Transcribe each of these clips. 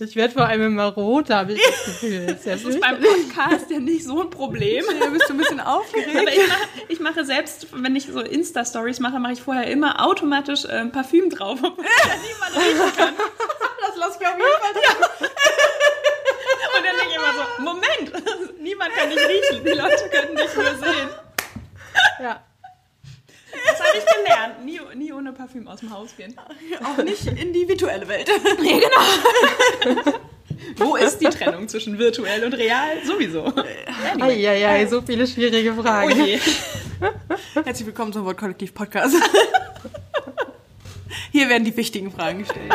Ich werde vor allem immer rot, habe ich das Gefühl. Das ist, das ist beim Podcast ja nicht so ein Problem. Da bist du ein bisschen aufgeregt. Aber ich mache, ich mache selbst, wenn ich so Insta-Stories mache, mache ich vorher immer automatisch äh, Parfüm drauf, obwohl ja niemand riechen kann. Das lasse ich auf jeden Fall drin. Ja. Und dann denke ich immer so, Moment, niemand kann dich riechen, die Leute können dich nur sehen. Ja. Habe ich gelernt. Nie, nie ohne Parfüm aus dem Haus gehen. Auch nicht in die virtuelle Welt. Nee, genau. Wo ist die Trennung zwischen virtuell und real? Sowieso. Anyway. Eieiei, so viele schwierige Fragen. Oh je. Herzlich willkommen zum Wortkollektiv Podcast. Hier werden die wichtigen Fragen gestellt.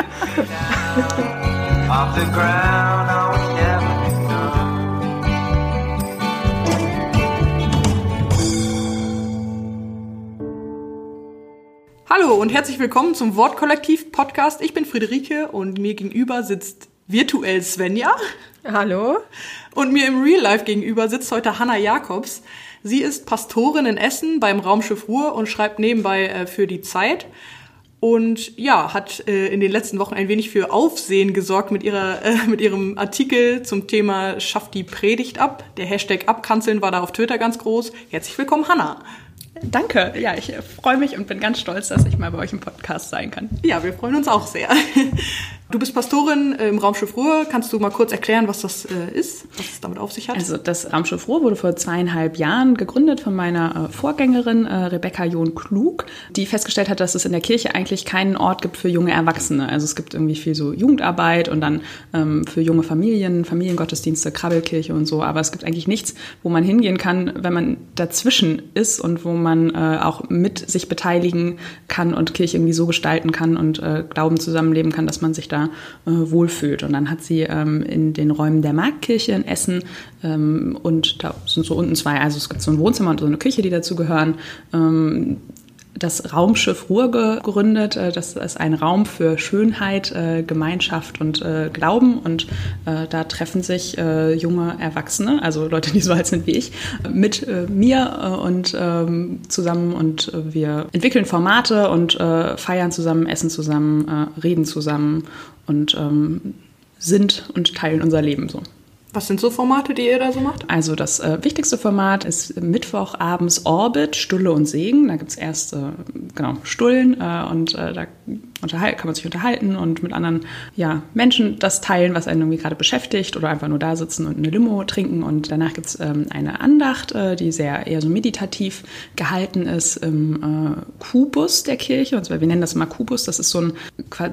Hallo und herzlich willkommen zum Wortkollektiv Podcast. Ich bin Friederike und mir gegenüber sitzt virtuell Svenja. Hallo. Und mir im Real Life gegenüber sitzt heute Hanna Jakobs. Sie ist Pastorin in Essen beim Raumschiff Ruhr und schreibt nebenbei äh, für die Zeit. Und ja, hat äh, in den letzten Wochen ein wenig für Aufsehen gesorgt mit, ihrer, äh, mit ihrem Artikel zum Thema Schafft die Predigt ab. Der Hashtag Abkanzeln war da auf Twitter ganz groß. Herzlich willkommen, Hanna. Danke. Ja, ich freue mich und bin ganz stolz, dass ich mal bei euch im Podcast sein kann. Ja, wir freuen uns auch sehr. Du bist Pastorin im Raumschiff Ruhr. Kannst du mal kurz erklären, was das äh, ist, was es damit auf sich hat? Also das Raumschiff Ruhr wurde vor zweieinhalb Jahren gegründet von meiner äh, Vorgängerin äh, Rebecca John Klug, die festgestellt hat, dass es in der Kirche eigentlich keinen Ort gibt für junge Erwachsene. Also es gibt irgendwie viel so Jugendarbeit und dann ähm, für junge Familien, Familiengottesdienste, Krabbelkirche und so. Aber es gibt eigentlich nichts, wo man hingehen kann, wenn man dazwischen ist und wo man äh, auch mit sich beteiligen kann und Kirche irgendwie so gestalten kann und äh, Glauben zusammenleben kann, dass man sich da äh, wohlfühlt. Und dann hat sie ähm, in den Räumen der Marktkirche in Essen ähm, und da sind so unten zwei, also es gibt so ein Wohnzimmer und so eine Küche, die dazu gehören, ähm, das Raumschiff Ruhr gegründet. Äh, das ist ein Raum für Schönheit, äh, Gemeinschaft und äh, Glauben. Und da treffen sich junge Erwachsene, also Leute, die so alt sind wie ich, mit mir und ähm, zusammen. Und wir entwickeln Formate und feiern zusammen, essen zusammen, reden zusammen und ähm, sind und teilen unser Leben so. Was sind so Formate, die ihr da so macht? Also das äh, wichtigste Format ist Mittwochabends Orbit, Stulle und Segen. Da gibt es erst äh, genau, Stullen äh, und äh, da kann man sich unterhalten und mit anderen ja, Menschen das teilen, was einen irgendwie gerade beschäftigt oder einfach nur da sitzen und eine Limo trinken. Und danach gibt es ähm, eine Andacht, äh, die sehr eher so meditativ gehalten ist im äh, Kubus der Kirche. Und zwar, wir nennen das mal Kubus. Das ist so ein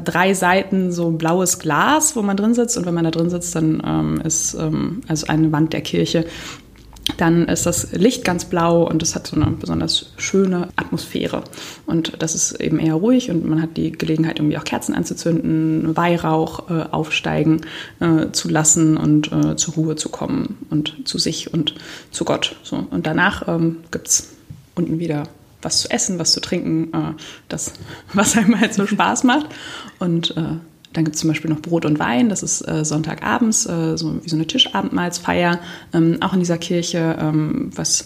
drei Seiten so blaues Glas, wo man drin sitzt. Und wenn man da drin sitzt, dann ähm, ist ähm, also eine Wand der Kirche dann ist das Licht ganz blau und es hat so eine besonders schöne Atmosphäre. Und das ist eben eher ruhig und man hat die Gelegenheit, irgendwie auch Kerzen anzuzünden, Weihrauch äh, aufsteigen äh, zu lassen und äh, zur Ruhe zu kommen und zu sich und zu Gott. So. Und danach ähm, gibt es unten wieder was zu essen, was zu trinken, äh, das, was einem halt so Spaß macht. Und äh, dann gibt es zum Beispiel noch Brot und Wein, das ist äh, Sonntagabends, äh, so wie so eine Tischabendmahlsfeier, ähm, auch in dieser Kirche, ähm, was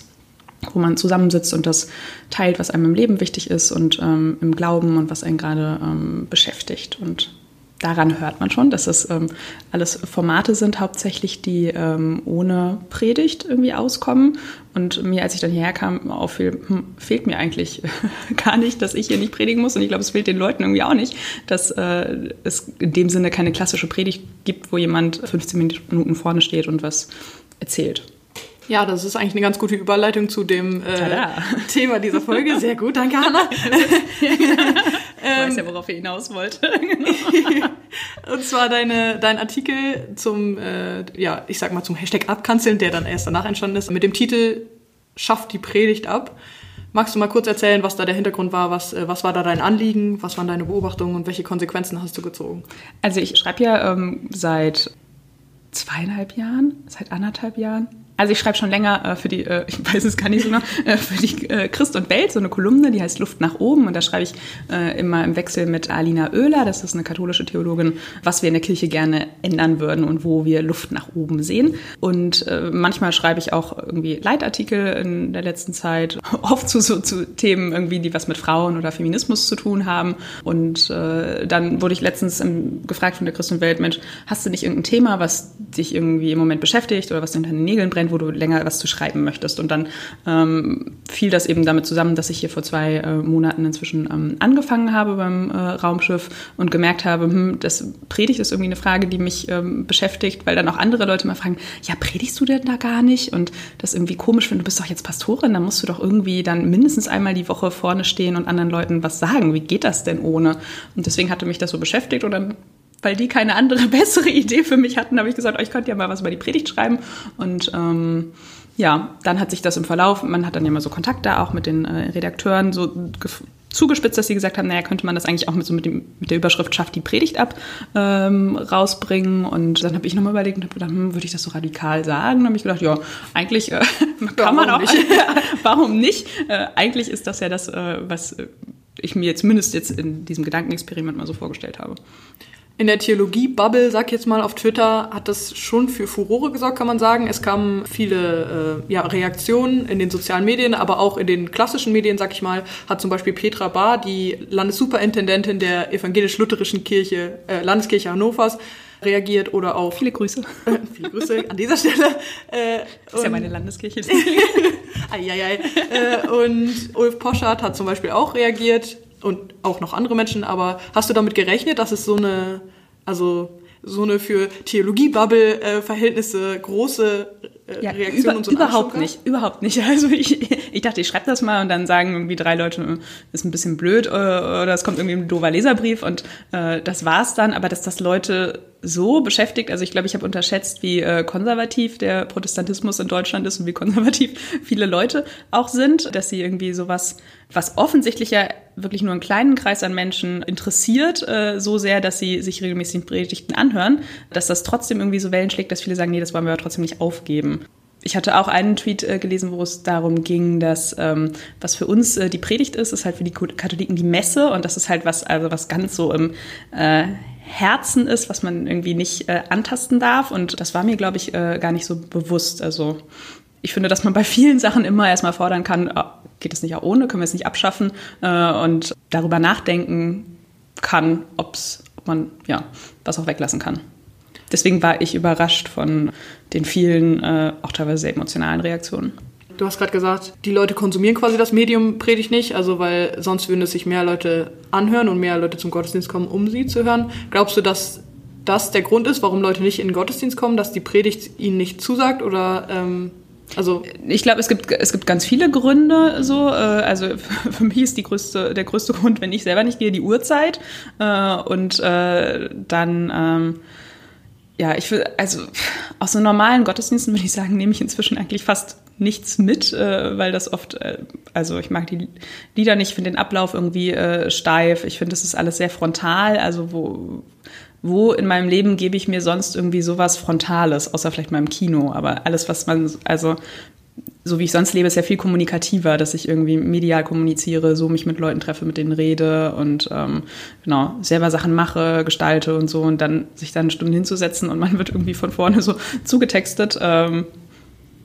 wo man zusammensitzt und das teilt, was einem im Leben wichtig ist und ähm, im Glauben und was einen gerade ähm, beschäftigt. Und daran hört man schon, dass das ähm, alles Formate sind, hauptsächlich, die ähm, ohne Predigt irgendwie auskommen. Und mir, als ich dann hierher kam, auffiel, hm, fehlt mir eigentlich gar nicht, dass ich hier nicht predigen muss. Und ich glaube, es fehlt den Leuten irgendwie auch nicht, dass äh, es in dem Sinne keine klassische Predigt gibt, wo jemand 15 Minuten vorne steht und was erzählt. Ja, das ist eigentlich eine ganz gute Überleitung zu dem äh, Thema dieser Folge. Sehr gut, danke Hanna. Ich weiß ja, worauf ihr hinaus wollt. und zwar deine, dein Artikel zum, äh, ja, ich sag mal zum Hashtag Abkanzeln, der dann erst danach entstanden ist, mit dem Titel Schafft die Predigt ab. Magst du mal kurz erzählen, was da der Hintergrund war? Was, äh, was war da dein Anliegen? Was waren deine Beobachtungen und welche Konsequenzen hast du gezogen? Also ich schreibe ja ähm, seit zweieinhalb Jahren, seit anderthalb Jahren Also ich schreibe schon länger äh, für die, äh, ich weiß es gar nicht so genau, äh, für die äh, Christ und Welt so eine Kolumne, die heißt Luft nach oben und da schreibe ich äh, immer im Wechsel mit Alina Oehler, das ist eine katholische Theologin, was wir in der Kirche gerne ändern würden und wo wir Luft nach oben sehen. Und äh, manchmal schreibe ich auch irgendwie Leitartikel in der letzten Zeit, oft zu, so, zu Themen irgendwie, die was mit Frauen oder Feminismus zu tun haben. Und dann wurde ich letztens im, gefragt von der Christ und Welt, Mensch, hast du nicht irgendein Thema, was dich irgendwie im Moment beschäftigt oder was dir unter den Nägeln brennt? Wo du länger was zu schreiben möchtest. Und dann ähm, fiel das eben damit zusammen, dass ich hier vor zwei äh, Monaten inzwischen ähm, angefangen habe beim äh, Raumschiff und gemerkt habe, hm, das Predigt ist irgendwie eine Frage, die mich ähm, beschäftigt, weil dann auch andere Leute mal fragen, ja, predigst du denn da gar nicht? Und das irgendwie komisch finde, du bist doch jetzt Pastorin, dann musst du doch irgendwie dann mindestens einmal die Woche vorne stehen und anderen Leuten was sagen. Wie geht das denn ohne? Und deswegen hatte mich das so beschäftigt und dann weil die keine andere, bessere Idee für mich hatten, habe ich gesagt, oh, ich könnte ja mal was über die Predigt schreiben. Und ähm, ja, dann hat sich das im Verlauf, man hat dann ja mal so Kontakt da auch mit den äh, Redakteuren so zugespitzt, dass sie gesagt haben, naja, könnte man das eigentlich auch mit so mit, dem, mit der Überschrift Schafft die Predigt ab ähm, rausbringen. Und dann habe ich nochmal überlegt und habe gedacht, hm, würde ich das so radikal sagen? dann habe ich gedacht, ja, eigentlich äh, kann ja, man auch. Nicht? warum nicht? Äh, eigentlich ist das ja das, äh, was ich mir zumindest jetzt in diesem Gedankenexperiment mal so vorgestellt habe in der Theologie-Bubble, sag ich jetzt mal auf Twitter, hat das schon für Furore gesorgt, kann man sagen. Es kamen viele äh, ja, Reaktionen in den sozialen Medien, aber auch in den klassischen Medien, sag ich mal, hat zum Beispiel Petra Bahr, die Landessuperintendentin der evangelisch-lutherischen Kirche, äh, Landeskirche Hannovers, reagiert oder auch. Viele Grüße. Äh, viele Grüße an dieser Stelle. Äh, das ist ja meine Landeskirche. Eieiei. äh, und Ulf Poschardt hat zum Beispiel auch reagiert und auch noch andere Menschen, aber hast du damit gerechnet, dass es so eine, also so eine für Theologie-Bubble-Verhältnisse große äh, ja, Reaktion über, und so Überhaupt nicht, überhaupt nicht. Also ich, ich dachte, ich schreibe das mal und dann sagen irgendwie drei Leute, äh, ist ein bisschen blöd äh, oder es kommt irgendwie ein doofer Leserbrief und äh, das war's dann. Aber dass das Leute so beschäftigt, also ich glaube, ich habe unterschätzt, wie äh, konservativ der Protestantismus in Deutschland ist und wie konservativ viele Leute auch sind, dass sie irgendwie sowas, was offensichtlich ja wirklich nur einen kleinen Kreis an Menschen interessiert, äh, so sehr, dass sie sich regelmäßig Predigten anhören, dass das trotzdem irgendwie so Wellen schlägt, dass viele sagen, nee, das wollen wir aber trotzdem nicht aufgeben. Ich hatte auch einen Tweet äh, gelesen, wo es darum ging, dass ähm, was für uns äh, die Predigt ist, ist halt für die Katholiken die Messe und das ist halt was, also was ganz so im äh, Herzen ist, was man irgendwie nicht äh, antasten darf. Und das war mir, glaube ich, äh, gar nicht so bewusst. Also ich finde, dass man bei vielen Sachen immer erstmal fordern kann, oh, geht es nicht auch ohne, können wir es nicht abschaffen äh, und darüber nachdenken kann, ob's, ob man ja was auch weglassen kann. Deswegen war ich überrascht von den vielen, äh, auch teilweise sehr emotionalen Reaktionen. Du hast gerade gesagt, die Leute konsumieren quasi das Medium Predigt nicht, also weil sonst würden es sich mehr Leute anhören und mehr Leute zum Gottesdienst kommen, um sie zu hören. Glaubst du, dass das der Grund ist, warum Leute nicht in den Gottesdienst kommen, dass die Predigt ihnen nicht zusagt oder ähm, also ich glaube, es gibt, es gibt ganz viele Gründe so. Äh, also für mich ist die größte, der größte Grund, wenn ich selber nicht gehe, die Uhrzeit. Äh, und äh, dann ähm, ja, ich will, also aus so normalen Gottesdiensten würde ich sagen, nehme ich inzwischen eigentlich fast nichts mit, äh, weil das oft, äh, also ich mag die Lieder nicht, finde den Ablauf irgendwie äh, steif. Ich finde, das ist alles sehr frontal. Also wo, wo in meinem Leben gebe ich mir sonst irgendwie sowas Frontales, außer vielleicht im Kino. Aber alles, was man, also so wie ich sonst lebe, ist ja viel kommunikativer, dass ich irgendwie medial kommuniziere, so mich mit Leuten treffe, mit denen rede und ähm, genau selber Sachen mache, gestalte und so und dann sich dann Stunden hinzusetzen und man wird irgendwie von vorne so zugetextet, ähm,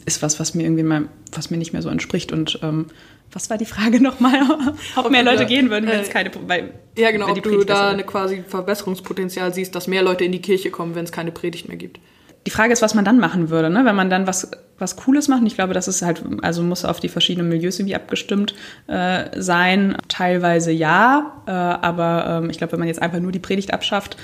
ist was, was mir irgendwie mal, was mir nicht mehr so entspricht und ähm, was war die Frage nochmal? ob, ob mehr Leute da, gehen würden, wenn äh, es keine. Weil, ja, genau, ob du da eine quasi Verbesserungspotenzial siehst, dass mehr Leute in die Kirche kommen, wenn es keine Predigt mehr gibt. Die Frage ist, was man dann machen würde, ne? wenn man dann was, was Cooles macht. Und ich glaube, das ist halt, also muss auf die verschiedenen Milieus irgendwie abgestimmt äh, sein. Teilweise ja, äh, aber ähm, ich glaube, wenn man jetzt einfach nur die Predigt abschafft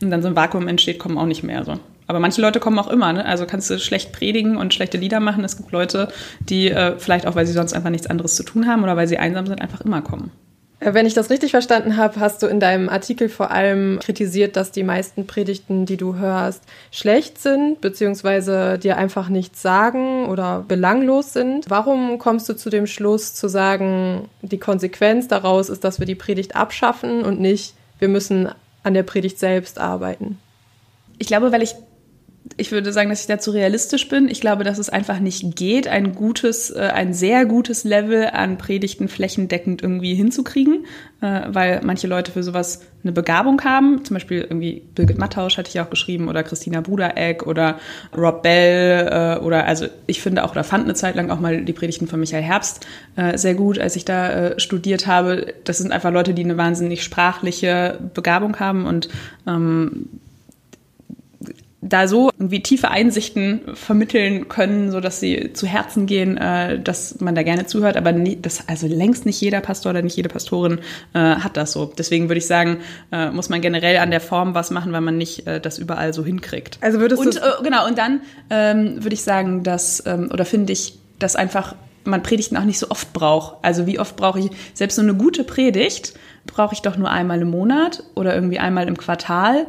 und dann so ein Vakuum entsteht, kommen auch nicht mehr so. Aber manche Leute kommen auch immer, ne? Also kannst du schlecht predigen und schlechte Lieder machen. Es gibt Leute, die äh, vielleicht auch, weil sie sonst einfach nichts anderes zu tun haben oder weil sie einsam sind, einfach immer kommen. Äh, wenn ich das richtig verstanden habe, hast du in deinem Artikel vor allem kritisiert, dass die meisten Predigten, die du hörst, schlecht sind, beziehungsweise dir einfach nichts sagen oder belanglos sind. Warum kommst du zu dem Schluss zu sagen, die Konsequenz daraus ist, dass wir die Predigt abschaffen und nicht, wir müssen an der Predigt selbst arbeiten? Ich glaube, weil ich ich würde sagen, dass ich dazu realistisch bin. Ich glaube, dass es einfach nicht geht, ein gutes, äh, ein sehr gutes Level an Predigten flächendeckend irgendwie hinzukriegen, äh, weil manche Leute für sowas eine Begabung haben. Zum Beispiel irgendwie Birgit Mattausch hatte ich auch geschrieben oder Christina Budereck oder Rob Bell äh, oder also ich finde auch oder fand eine Zeit lang auch mal die Predigten von Michael Herbst sehr gut, als ich da studiert habe. Das sind einfach Leute, die eine wahnsinnig sprachliche Begabung haben und ähm, da so irgendwie tiefe Einsichten vermitteln können, so dass sie zu Herzen gehen, äh, dass man da gerne zuhört. Aber nie, das, also längst nicht jeder Pastor oder nicht jede Pastorin äh, hat das so. Deswegen würde ich sagen, äh, muss man generell an der Form was machen, weil man nicht äh, das überall so hinkriegt. Also würdest du und äh, genau und dann ähm, würde ich sagen, dass ähm, oder finde ich, dass einfach man Predigten auch nicht so oft braucht. Also wie oft brauche ich selbst so eine gute Predigt brauche ich doch nur einmal im Monat oder irgendwie einmal im Quartal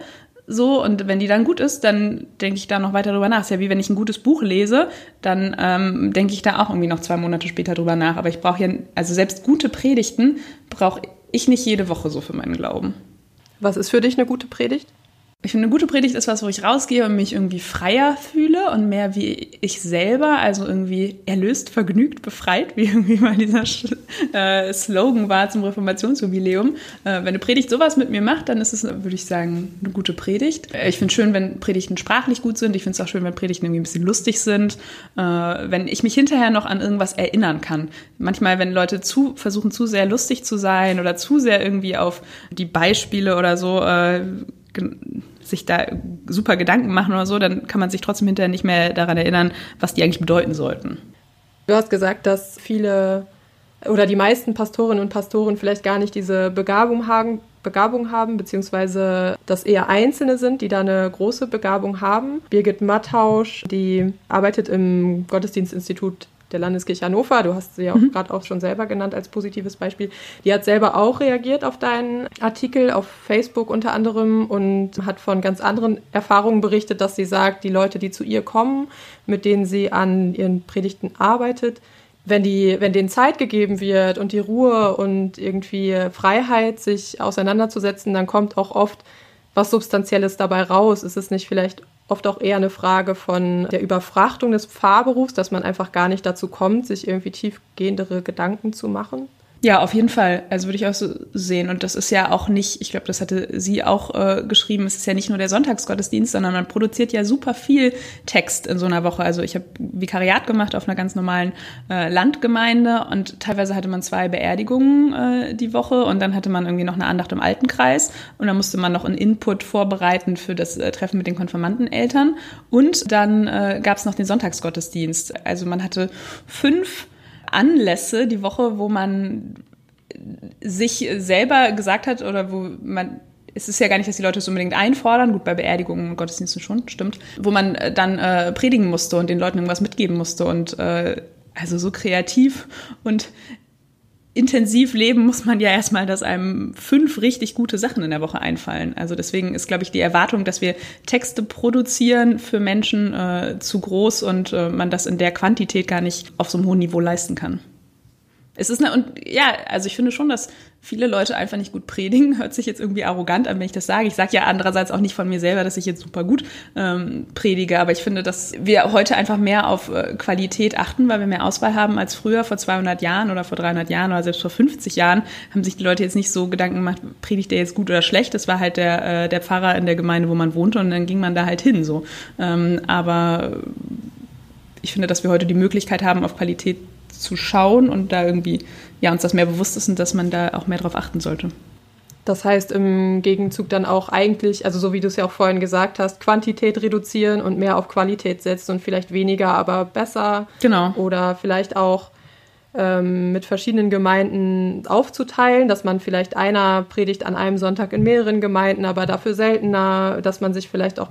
so, und wenn die dann gut ist, dann denke ich da noch weiter drüber nach. ist ja wie wenn ich ein gutes Buch lese, dann ähm, denke ich da auch irgendwie noch zwei Monate später drüber nach. Aber ich brauche ja, also selbst gute Predigten brauche ich nicht jede Woche so für meinen Glauben. Was ist für dich eine gute Predigt? Ich finde, eine gute Predigt ist was, wo ich rausgehe und mich irgendwie freier fühle und mehr wie ich selber, also irgendwie erlöst, vergnügt, befreit, wie irgendwie mal dieser äh, Slogan war zum Reformationsjubiläum. Äh, wenn eine Predigt sowas mit mir macht, dann ist es, würde ich sagen, eine gute Predigt. Äh, ich finde es schön, wenn Predigten sprachlich gut sind. Ich finde es auch schön, wenn Predigten irgendwie ein bisschen lustig sind. Äh, wenn ich mich hinterher noch an irgendwas erinnern kann. Manchmal, wenn Leute zu, versuchen, zu sehr lustig zu sein oder zu sehr irgendwie auf die Beispiele oder so äh, sich da super Gedanken machen oder so, dann kann man sich trotzdem hinterher nicht mehr daran erinnern, was die eigentlich bedeuten sollten. Du hast gesagt, dass viele oder die meisten Pastorinnen und Pastoren vielleicht gar nicht diese Begabung haben, Begabung haben, beziehungsweise dass eher Einzelne sind, die da eine große Begabung haben. Birgit Mattausch, die arbeitet im Gottesdienstinstitut der Landeskirche Hannover, du hast sie ja auch mhm. gerade auch schon selber genannt als positives Beispiel, die hat selber auch reagiert auf deinen Artikel auf Facebook unter anderem und hat von ganz anderen Erfahrungen berichtet, dass sie sagt, die Leute, die zu ihr kommen, mit denen sie an ihren Predigten arbeitet, wenn die, wenn denen Zeit gegeben wird und die Ruhe und irgendwie Freiheit, sich auseinanderzusetzen, dann kommt auch oft was Substanzielles dabei raus. Ist es nicht vielleicht oft auch eher eine Frage von der Überfrachtung des Pfarrberufs, dass man einfach gar nicht dazu kommt, sich irgendwie tiefgehendere Gedanken zu machen? Ja, auf jeden Fall. Also würde ich auch so sehen. Und das ist ja auch nicht, ich glaube, das hatte sie auch äh, geschrieben, es ist ja nicht nur der Sonntagsgottesdienst, sondern man produziert ja super viel Text in so einer Woche. Also ich habe Vikariat gemacht auf einer ganz normalen äh, Landgemeinde und teilweise hatte man zwei Beerdigungen äh, die Woche und dann hatte man irgendwie noch eine Andacht im Altenkreis und dann musste man noch einen Input vorbereiten für das äh, Treffen mit den Konfirmandeneltern. Und dann äh, gab es noch den Sonntagsgottesdienst. Also man hatte fünf Anlässe die Woche, wo man sich selber gesagt hat oder wo man es ist ja gar nicht, dass die Leute es unbedingt einfordern, gut, bei Beerdigungen und Gottesdiensten schon, stimmt, wo man äh, dann äh, predigen musste und den Leuten irgendwas mitgeben musste und äh, also so kreativ und intensiv leben muss man ja erstmal, dass einem fünf richtig gute Sachen in der Woche einfallen. Also deswegen ist, glaube ich, die Erwartung, dass wir Texte produzieren für Menschen äh, zu groß und äh, man das in der Quantität gar nicht auf so einem hohen Niveau leisten kann. Es ist eine, und ja, also ich finde schon, dass viele Leute einfach nicht gut predigen. Hört sich jetzt irgendwie arrogant an, wenn ich das sage. Ich sage ja andererseits auch nicht von mir selber, dass ich jetzt super gut ähm, predige, aber ich finde, dass wir heute einfach mehr auf äh, Qualität achten, weil wir mehr Auswahl haben als früher, vor 200 Jahren oder vor 300 Jahren oder selbst vor 50 Jahren, haben sich die Leute jetzt nicht so Gedanken gemacht, predigt der jetzt gut oder schlecht. Das war halt der, äh, der Pfarrer in der Gemeinde, wo man wohnte und dann ging man da halt hin so. Ähm, aber ich finde, dass wir heute die Möglichkeit haben, auf Qualität zu schauen und da irgendwie, ja, uns das mehr bewusst ist und dass man da auch mehr drauf achten sollte. Das heißt im Gegenzug dann auch eigentlich, also so wie du es ja auch vorhin gesagt hast, Quantität reduzieren und mehr auf Qualität setzen und vielleicht weniger, aber besser. Genau. Oder vielleicht auch ähm, mit verschiedenen Gemeinden aufzuteilen, dass man vielleicht einer predigt an einem Sonntag in mehreren Gemeinden, aber dafür seltener, dass man sich vielleicht auch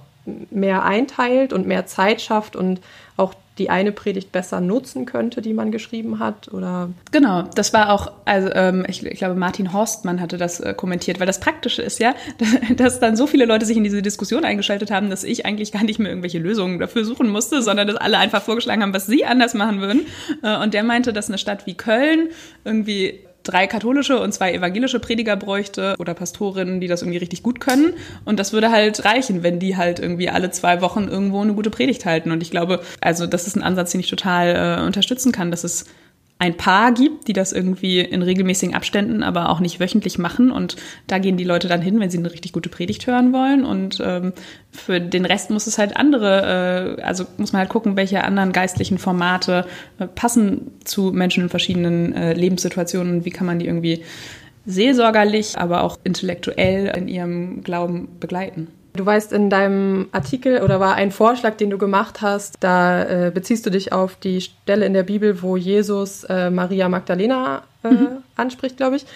mehr einteilt und mehr Zeit schafft und auch die eine Predigt besser nutzen könnte, die man geschrieben hat? Oder? Genau, das war auch, also ähm, ich, ich, glaube, Martin Horstmann hatte das äh, kommentiert, weil das Praktische ist ja, dass, dass, dann so viele Leute sich in diese Diskussion eingeschaltet haben, dass ich eigentlich gar nicht mehr irgendwelche Lösungen dafür suchen musste, sondern dass alle einfach vorgeschlagen haben, was sie anders machen würden. Äh, und der meinte, dass eine Stadt wie Köln irgendwie drei katholische und zwei evangelische Prediger bräuchte oder Pastorinnen, die das irgendwie richtig gut können. Und das würde halt reichen, wenn die halt irgendwie alle zwei Wochen irgendwo eine gute Predigt halten. Und ich glaube, also das ist ein Ansatz, den ich total äh, unterstützen kann, dass es ein Paar gibt, die das irgendwie in regelmäßigen Abständen, aber auch nicht wöchentlich machen. Und da gehen die Leute dann hin, wenn sie eine richtig gute Predigt hören wollen. Und ähm, für den Rest muss es halt andere, äh, also muss man halt gucken, welche anderen geistlichen Formate äh, passen zu Menschen in verschiedenen äh, Lebenssituationen. Wie kann man die irgendwie seelsorgerlich, aber auch intellektuell in ihrem Glauben begleiten. Du weißt, in deinem Artikel oder war ein Vorschlag, den du gemacht hast, da äh, beziehst du dich auf die Stelle in der Bibel, wo Jesus äh, Maria Magdalena äh, mhm. anspricht, glaube ich.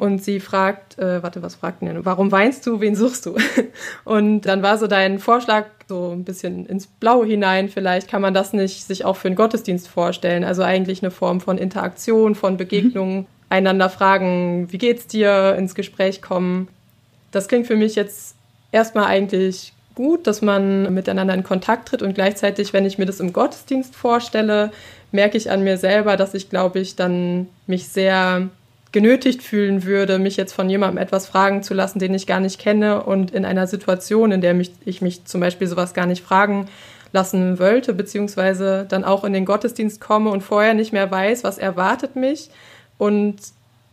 Und sie fragt, äh, warte, was fragt denn? Warum weinst du? Wen suchst du? Und dann war so dein Vorschlag so ein bisschen ins Blaue hinein. Vielleicht kann man das nicht sich auch für einen Gottesdienst vorstellen. Also eigentlich eine Form von Interaktion, von Begegnungen, mhm. einander fragen, wie geht's dir, ins Gespräch kommen. Das klingt für mich jetzt erstmal eigentlich gut, dass man miteinander in Kontakt tritt und gleichzeitig, wenn ich mir das im Gottesdienst vorstelle, merke ich an mir selber, dass ich, glaube ich, dann mich sehr genötigt fühlen würde, mich jetzt von jemandem etwas fragen zu lassen, den ich gar nicht kenne und in einer Situation, in der mich, ich mich zum Beispiel sowas gar nicht fragen lassen wollte, beziehungsweise dann auch in den Gottesdienst komme und vorher nicht mehr weiß, was erwartet mich. Und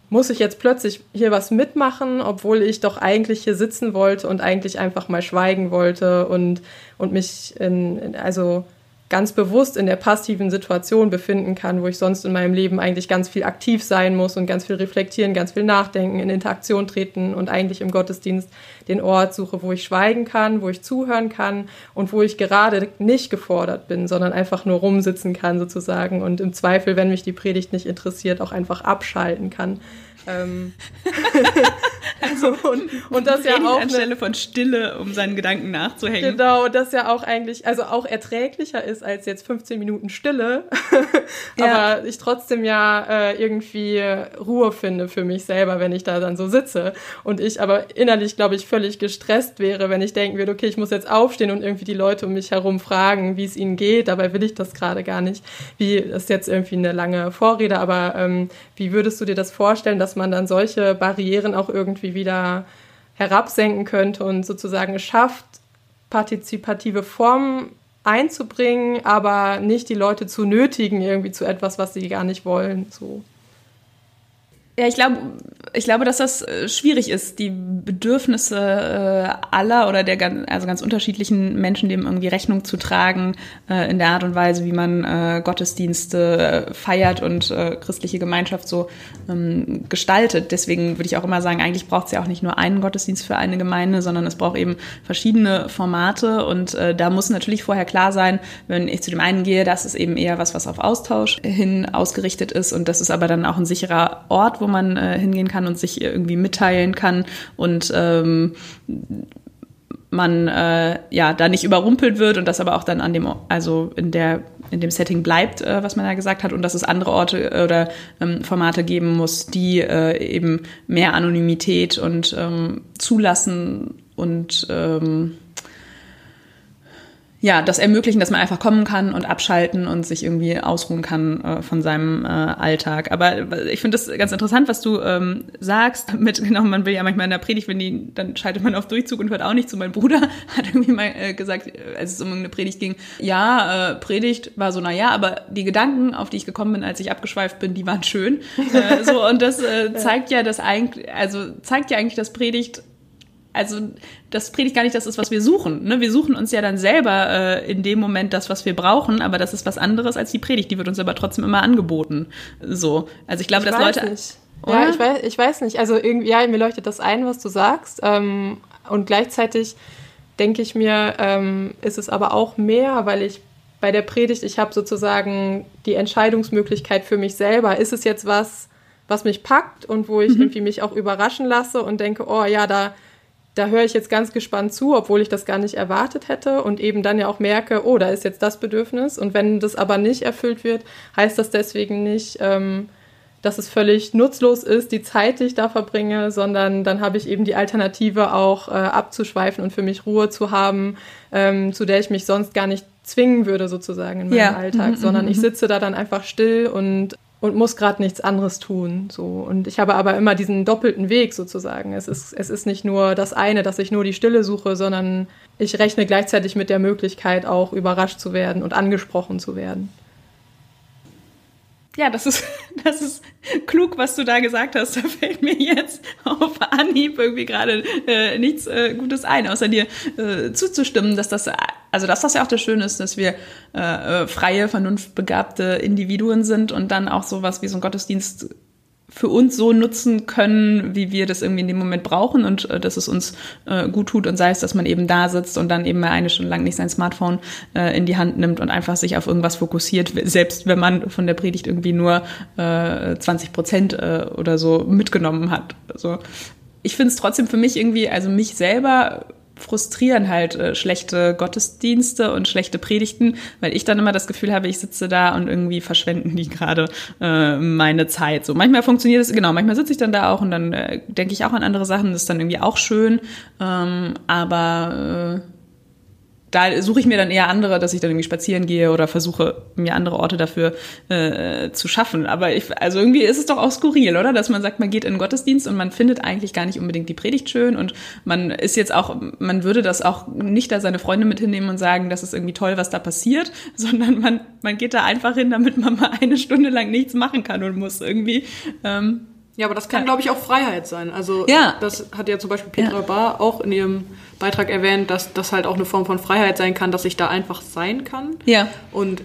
muss ich jetzt plötzlich hier was mitmachen, obwohl ich doch eigentlich hier sitzen wollte und eigentlich einfach mal schweigen wollte und, und mich in, in, also ganz bewusst in der passiven Situation befinden kann, wo ich sonst in meinem Leben eigentlich ganz viel aktiv sein muss und ganz viel reflektieren, ganz viel nachdenken, in Interaktion treten und eigentlich im Gottesdienst den Ort suche, wo ich schweigen kann, wo ich zuhören kann und wo ich gerade nicht gefordert bin, sondern einfach nur rumsitzen kann sozusagen und im Zweifel, wenn mich die Predigt nicht interessiert, auch einfach abschalten kann. Ähm, also, und, und das ja auch anstelle von Stille, um seinen Gedanken nachzuhängen. Genau, das ja auch eigentlich, also auch erträglicher ist als jetzt 15 Minuten Stille, ja. aber ich trotzdem ja äh, irgendwie Ruhe finde für mich selber, wenn ich da dann so sitze und ich aber innerlich, glaube ich, völlig gestresst wäre, wenn ich denken würde, okay, ich muss jetzt aufstehen und irgendwie die Leute um mich herum fragen, wie es ihnen geht, dabei will ich das gerade gar nicht. Wie das ist jetzt irgendwie eine lange Vorrede, aber ähm, wie würdest du dir das vorstellen, dass man dann solche Barrieren auch irgendwie wieder herabsenken könnte und sozusagen es schafft, partizipative Formen einzubringen, aber nicht die Leute zu nötigen irgendwie zu etwas, was sie gar nicht wollen. So. Ja, ich glaube, ich glaube, dass das äh, schwierig ist, die Bedürfnisse äh, aller oder der ganz, also ganz unterschiedlichen Menschen dem irgendwie Rechnung zu tragen äh, in der Art und Weise, wie man Gottesdienste feiert und christliche Gemeinschaft so ähm, gestaltet. Deswegen würde ich auch immer sagen, eigentlich braucht es ja auch nicht nur einen Gottesdienst für eine Gemeinde, sondern es braucht eben verschiedene Formate und da muss natürlich vorher klar sein, wenn ich zu dem einen gehe, das ist eben eher was, was auf Austausch hin ausgerichtet ist und das ist aber dann auch ein sicherer Ort, wo wo man äh, hingehen kann und sich irgendwie mitteilen kann und ähm, man äh, ja da nicht überrumpelt wird und das aber auch dann an dem also in der in dem Setting bleibt, äh, was man da gesagt hat und dass es andere Orte äh, oder ähm, Formate geben muss, die äh, eben mehr Anonymität und ähm, zulassen und ähm, ja, das ermöglichen, dass man einfach kommen kann und abschalten und sich irgendwie ausruhen kann äh, von seinem äh, Alltag. Aber ich finde das ganz interessant, was du ähm, sagst. Mit genau, man will ja manchmal in der Predigt, wenn die, dann schaltet man auf Durchzug und hört auch nicht zu. Mein Bruder hat irgendwie mal äh, gesagt, als es um eine Predigt ging, ja, äh, Predigt war so, na ja, aber die Gedanken, auf die ich gekommen bin, als ich abgeschweift bin, die waren schön. äh, so und das äh, zeigt ja, dass eigentlich, also zeigt ja eigentlich, dass Predigt also das predigt gar nicht das ist, was wir suchen. Ne? Wir suchen uns ja dann selber äh, in dem Moment das, was wir brauchen, aber das ist was anderes als die Predigt. Die wird uns aber trotzdem immer angeboten. So. Also ich glaube, ich dass Leute. Nicht. Ja, ich weiß, ich weiß nicht. Also irgendwie, ja, mir leuchtet das ein, was du sagst. Ähm, und gleichzeitig denke ich mir, ähm, ist es aber auch mehr, weil ich bei der Predigt, ich habe sozusagen die Entscheidungsmöglichkeit für mich selber. Ist es jetzt was, was mich packt und wo ich mhm. irgendwie mich auch überraschen lasse und denke, oh ja, da da höre ich jetzt ganz gespannt zu, obwohl ich das gar nicht erwartet hätte und eben dann ja auch merke, oh, da ist jetzt das Bedürfnis. Und wenn das aber nicht erfüllt wird, heißt das deswegen nicht, ähm, dass es völlig nutzlos ist, die Zeit, die ich da verbringe, sondern dann habe ich eben die Alternative auch äh, abzuschweifen und für mich Ruhe zu haben, ähm, zu der ich mich sonst gar nicht zwingen würde sozusagen in meinem ja. Alltag, mhm, sondern mhm, ich mhm. sitze da dann einfach still und und muss gerade nichts anderes tun. So. Und ich habe aber immer diesen doppelten Weg sozusagen. Es ist, es ist nicht nur das eine, dass ich nur die Stille suche, sondern ich rechne gleichzeitig mit der Möglichkeit, auch überrascht zu werden und angesprochen zu werden. Ja, das ist, das ist klug, was du da gesagt hast. Da fällt mir jetzt auf Anhieb irgendwie gerade äh, nichts äh, Gutes ein, außer dir äh, zuzustimmen, dass das, also dass das ja auch das Schöne ist, dass wir äh, äh freie, vernunftbegabte Individuen sind und dann auch sowas wie so ein Gottesdienst für uns so nutzen können, wie wir das irgendwie in dem Moment brauchen und äh, dass es uns äh, gut tut und sei es, dass man eben da sitzt und dann eben mal eine Stunde lang nicht sein Smartphone äh, in die Hand nimmt und einfach sich auf irgendwas fokussiert, selbst wenn man von der Predigt irgendwie nur äh, 20 Prozent äh, oder so mitgenommen hat. Also ich finde es trotzdem für mich irgendwie, also mich selber frustrieren halt äh, schlechte Gottesdienste und schlechte Predigten, weil ich dann immer das Gefühl habe, ich sitze da und irgendwie verschwenden die gerade äh, meine Zeit. So manchmal funktioniert es genau, manchmal sitze ich dann da auch und dann äh, denke ich auch an andere Sachen, das ist dann irgendwie auch schön, ähm, aber äh, da suche ich mir dann eher andere, dass ich dann irgendwie spazieren gehe oder versuche, mir andere Orte dafür äh, zu schaffen. Aber ich, also irgendwie ist es doch auch skurril, oder? Dass man sagt, man geht in den Gottesdienst und man findet eigentlich gar nicht unbedingt die Predigt schön und man ist jetzt auch, man würde das auch nicht da seine Freunde mit hinnehmen und sagen, das ist irgendwie toll, was da passiert, sondern man, man geht da einfach hin, damit man mal eine Stunde lang nichts machen kann und muss irgendwie. Ähm, ja, aber das kann, glaube ich, auch Freiheit sein. Also ja. das hat ja zum Beispiel Petra ja. Bar auch in ihrem Beitrag erwähnt, dass das halt auch eine Form von Freiheit sein kann, dass ich da einfach sein kann. Ja. Und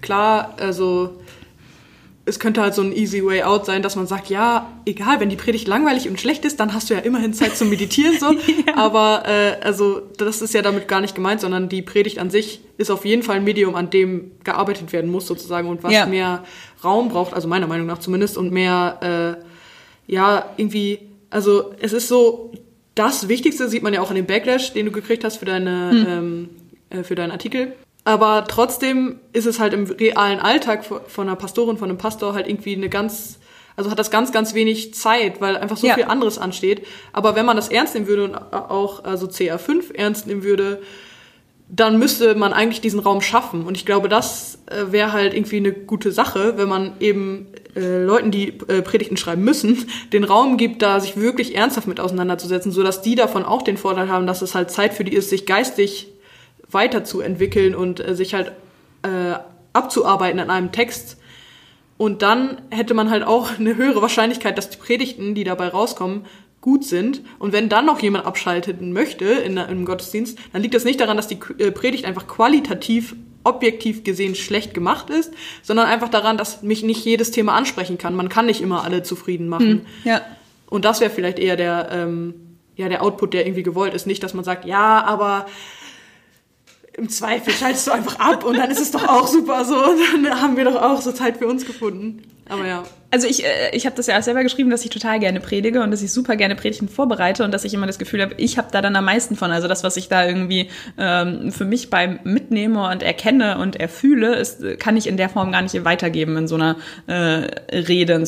klar, also es könnte halt so ein easy way out sein, dass man sagt, ja, egal, wenn die Predigt langweilig und schlecht ist, dann hast du ja immerhin Zeit zum Meditieren so. ja. Aber äh, also das ist ja damit gar nicht gemeint, sondern die Predigt an sich ist auf jeden Fall ein Medium, an dem gearbeitet werden muss sozusagen und was ja. mehr Raum braucht, also meiner Meinung nach zumindest und mehr äh, ja, irgendwie, also es ist so, das Wichtigste sieht man ja auch an dem Backlash, den du gekriegt hast für deine, hm. ähm, äh, für deinen Artikel. Aber trotzdem ist es halt im realen Alltag von einer Pastorin, von einem Pastor halt irgendwie eine ganz, also hat das ganz, ganz wenig Zeit, weil einfach so ja. viel anderes ansteht. Aber wenn man das ernst nehmen würde und auch also CA5 ernst nehmen würde, dann müsste man eigentlich diesen Raum schaffen. Und ich glaube, das äh, wäre halt irgendwie eine gute Sache, wenn man eben äh, Leuten, die äh, Predigten schreiben müssen, den Raum gibt, da sich wirklich ernsthaft mit auseinanderzusetzen, sodass die davon auch den Vorteil haben, dass es halt Zeit für die ist, sich geistig weiterzuentwickeln und äh, sich halt abzuarbeiten an einem Text. Und dann hätte man halt auch eine höhere Wahrscheinlichkeit, dass die Predigten, die dabei rauskommen, gut sind. Und wenn dann noch jemand abschalten möchte in, einem Gottesdienst, dann liegt das nicht daran, dass die Predigt einfach qualitativ, objektiv gesehen schlecht gemacht ist, sondern einfach daran, dass mich nicht jedes Thema ansprechen kann. Man kann nicht immer alle zufrieden machen. Hm, ja. Und das wäre vielleicht eher der, ähm, ja, der Output, der irgendwie gewollt ist. Nicht, dass man sagt, ja, aber im Zweifel schaltest du einfach ab und dann ist es doch auch super so. Und dann haben wir doch auch so Zeit für uns gefunden. Aber ja. Also ich, äh, ich habe das ja auch selber geschrieben, dass ich total gerne predige und dass ich super gerne Predigten vorbereite und dass ich immer das Gefühl habe, ich habe da dann am meisten von. Also das, was ich da irgendwie ähm, für mich beim mitnehme und erkenne und erfühle, ist, kann ich in der Form gar nicht weitergeben in so einer äh, Rede,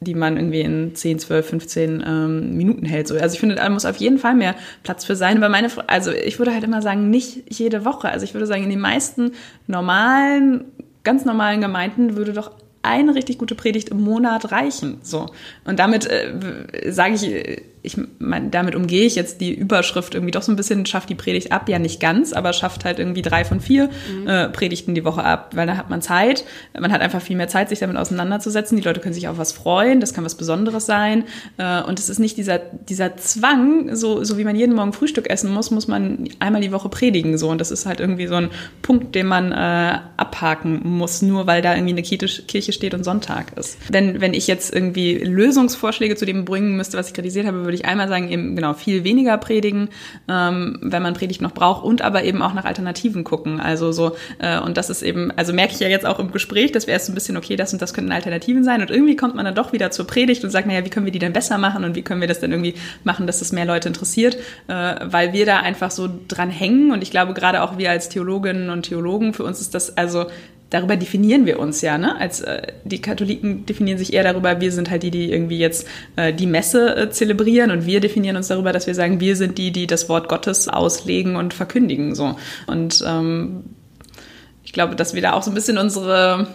die man irgendwie in 10, 12, 15 ähm, Minuten hält. So. Also ich finde, da muss auf jeden Fall mehr Platz für sein. Weil meine, also ich würde halt immer sagen, nicht jede Woche. Also ich würde sagen, in den meisten normalen ganz normalen Gemeinden würde doch eine richtig gute Predigt im Monat reichen. So. Und damit äh, sage ich, ich mein, damit umgehe ich jetzt die Überschrift irgendwie doch so ein bisschen, schafft die Predigt ab, ja nicht ganz, aber schafft halt irgendwie drei von vier mhm. äh, Predigten die Woche ab, weil da hat man Zeit, man hat einfach viel mehr Zeit, sich damit auseinanderzusetzen, die Leute können sich auf was freuen, das kann was Besonderes sein. Äh, und es ist nicht dieser, dieser Zwang, so, so wie man jeden Morgen Frühstück essen muss, muss man einmal die Woche predigen, so. Und das ist halt irgendwie so ein Punkt, den man äh, abhaken muss, nur weil da irgendwie eine Kirche steht und Sonntag ist. Wenn, wenn ich jetzt irgendwie Lösungsvorschläge zu dem bringen müsste, was ich kritisiert habe, würde ich einmal sagen, eben genau viel weniger predigen, ähm, wenn man Predigt noch braucht und aber eben auch nach Alternativen gucken. Also so, äh, und das ist eben, also merke ich ja jetzt auch im Gespräch, dass wir erst so ein bisschen, okay, das und das könnten Alternativen sein. Und irgendwie kommt man dann doch wieder zur Predigt und sagt, naja, wie können wir die denn besser machen und wie können wir das denn irgendwie machen, dass das mehr Leute interessiert, äh, weil wir da einfach so dran hängen. Und ich glaube, gerade auch wir als Theologinnen und Theologen, für uns ist das also darüber definieren wir uns ja, ne? Als äh, die Katholiken definieren sich eher darüber, wir sind halt die, die irgendwie jetzt äh, die Messe äh, zelebrieren und wir definieren uns darüber, dass wir sagen, wir sind die, die das Wort Gottes auslegen und verkündigen so. Und ähm, ich glaube, dass wir da auch so ein bisschen unsere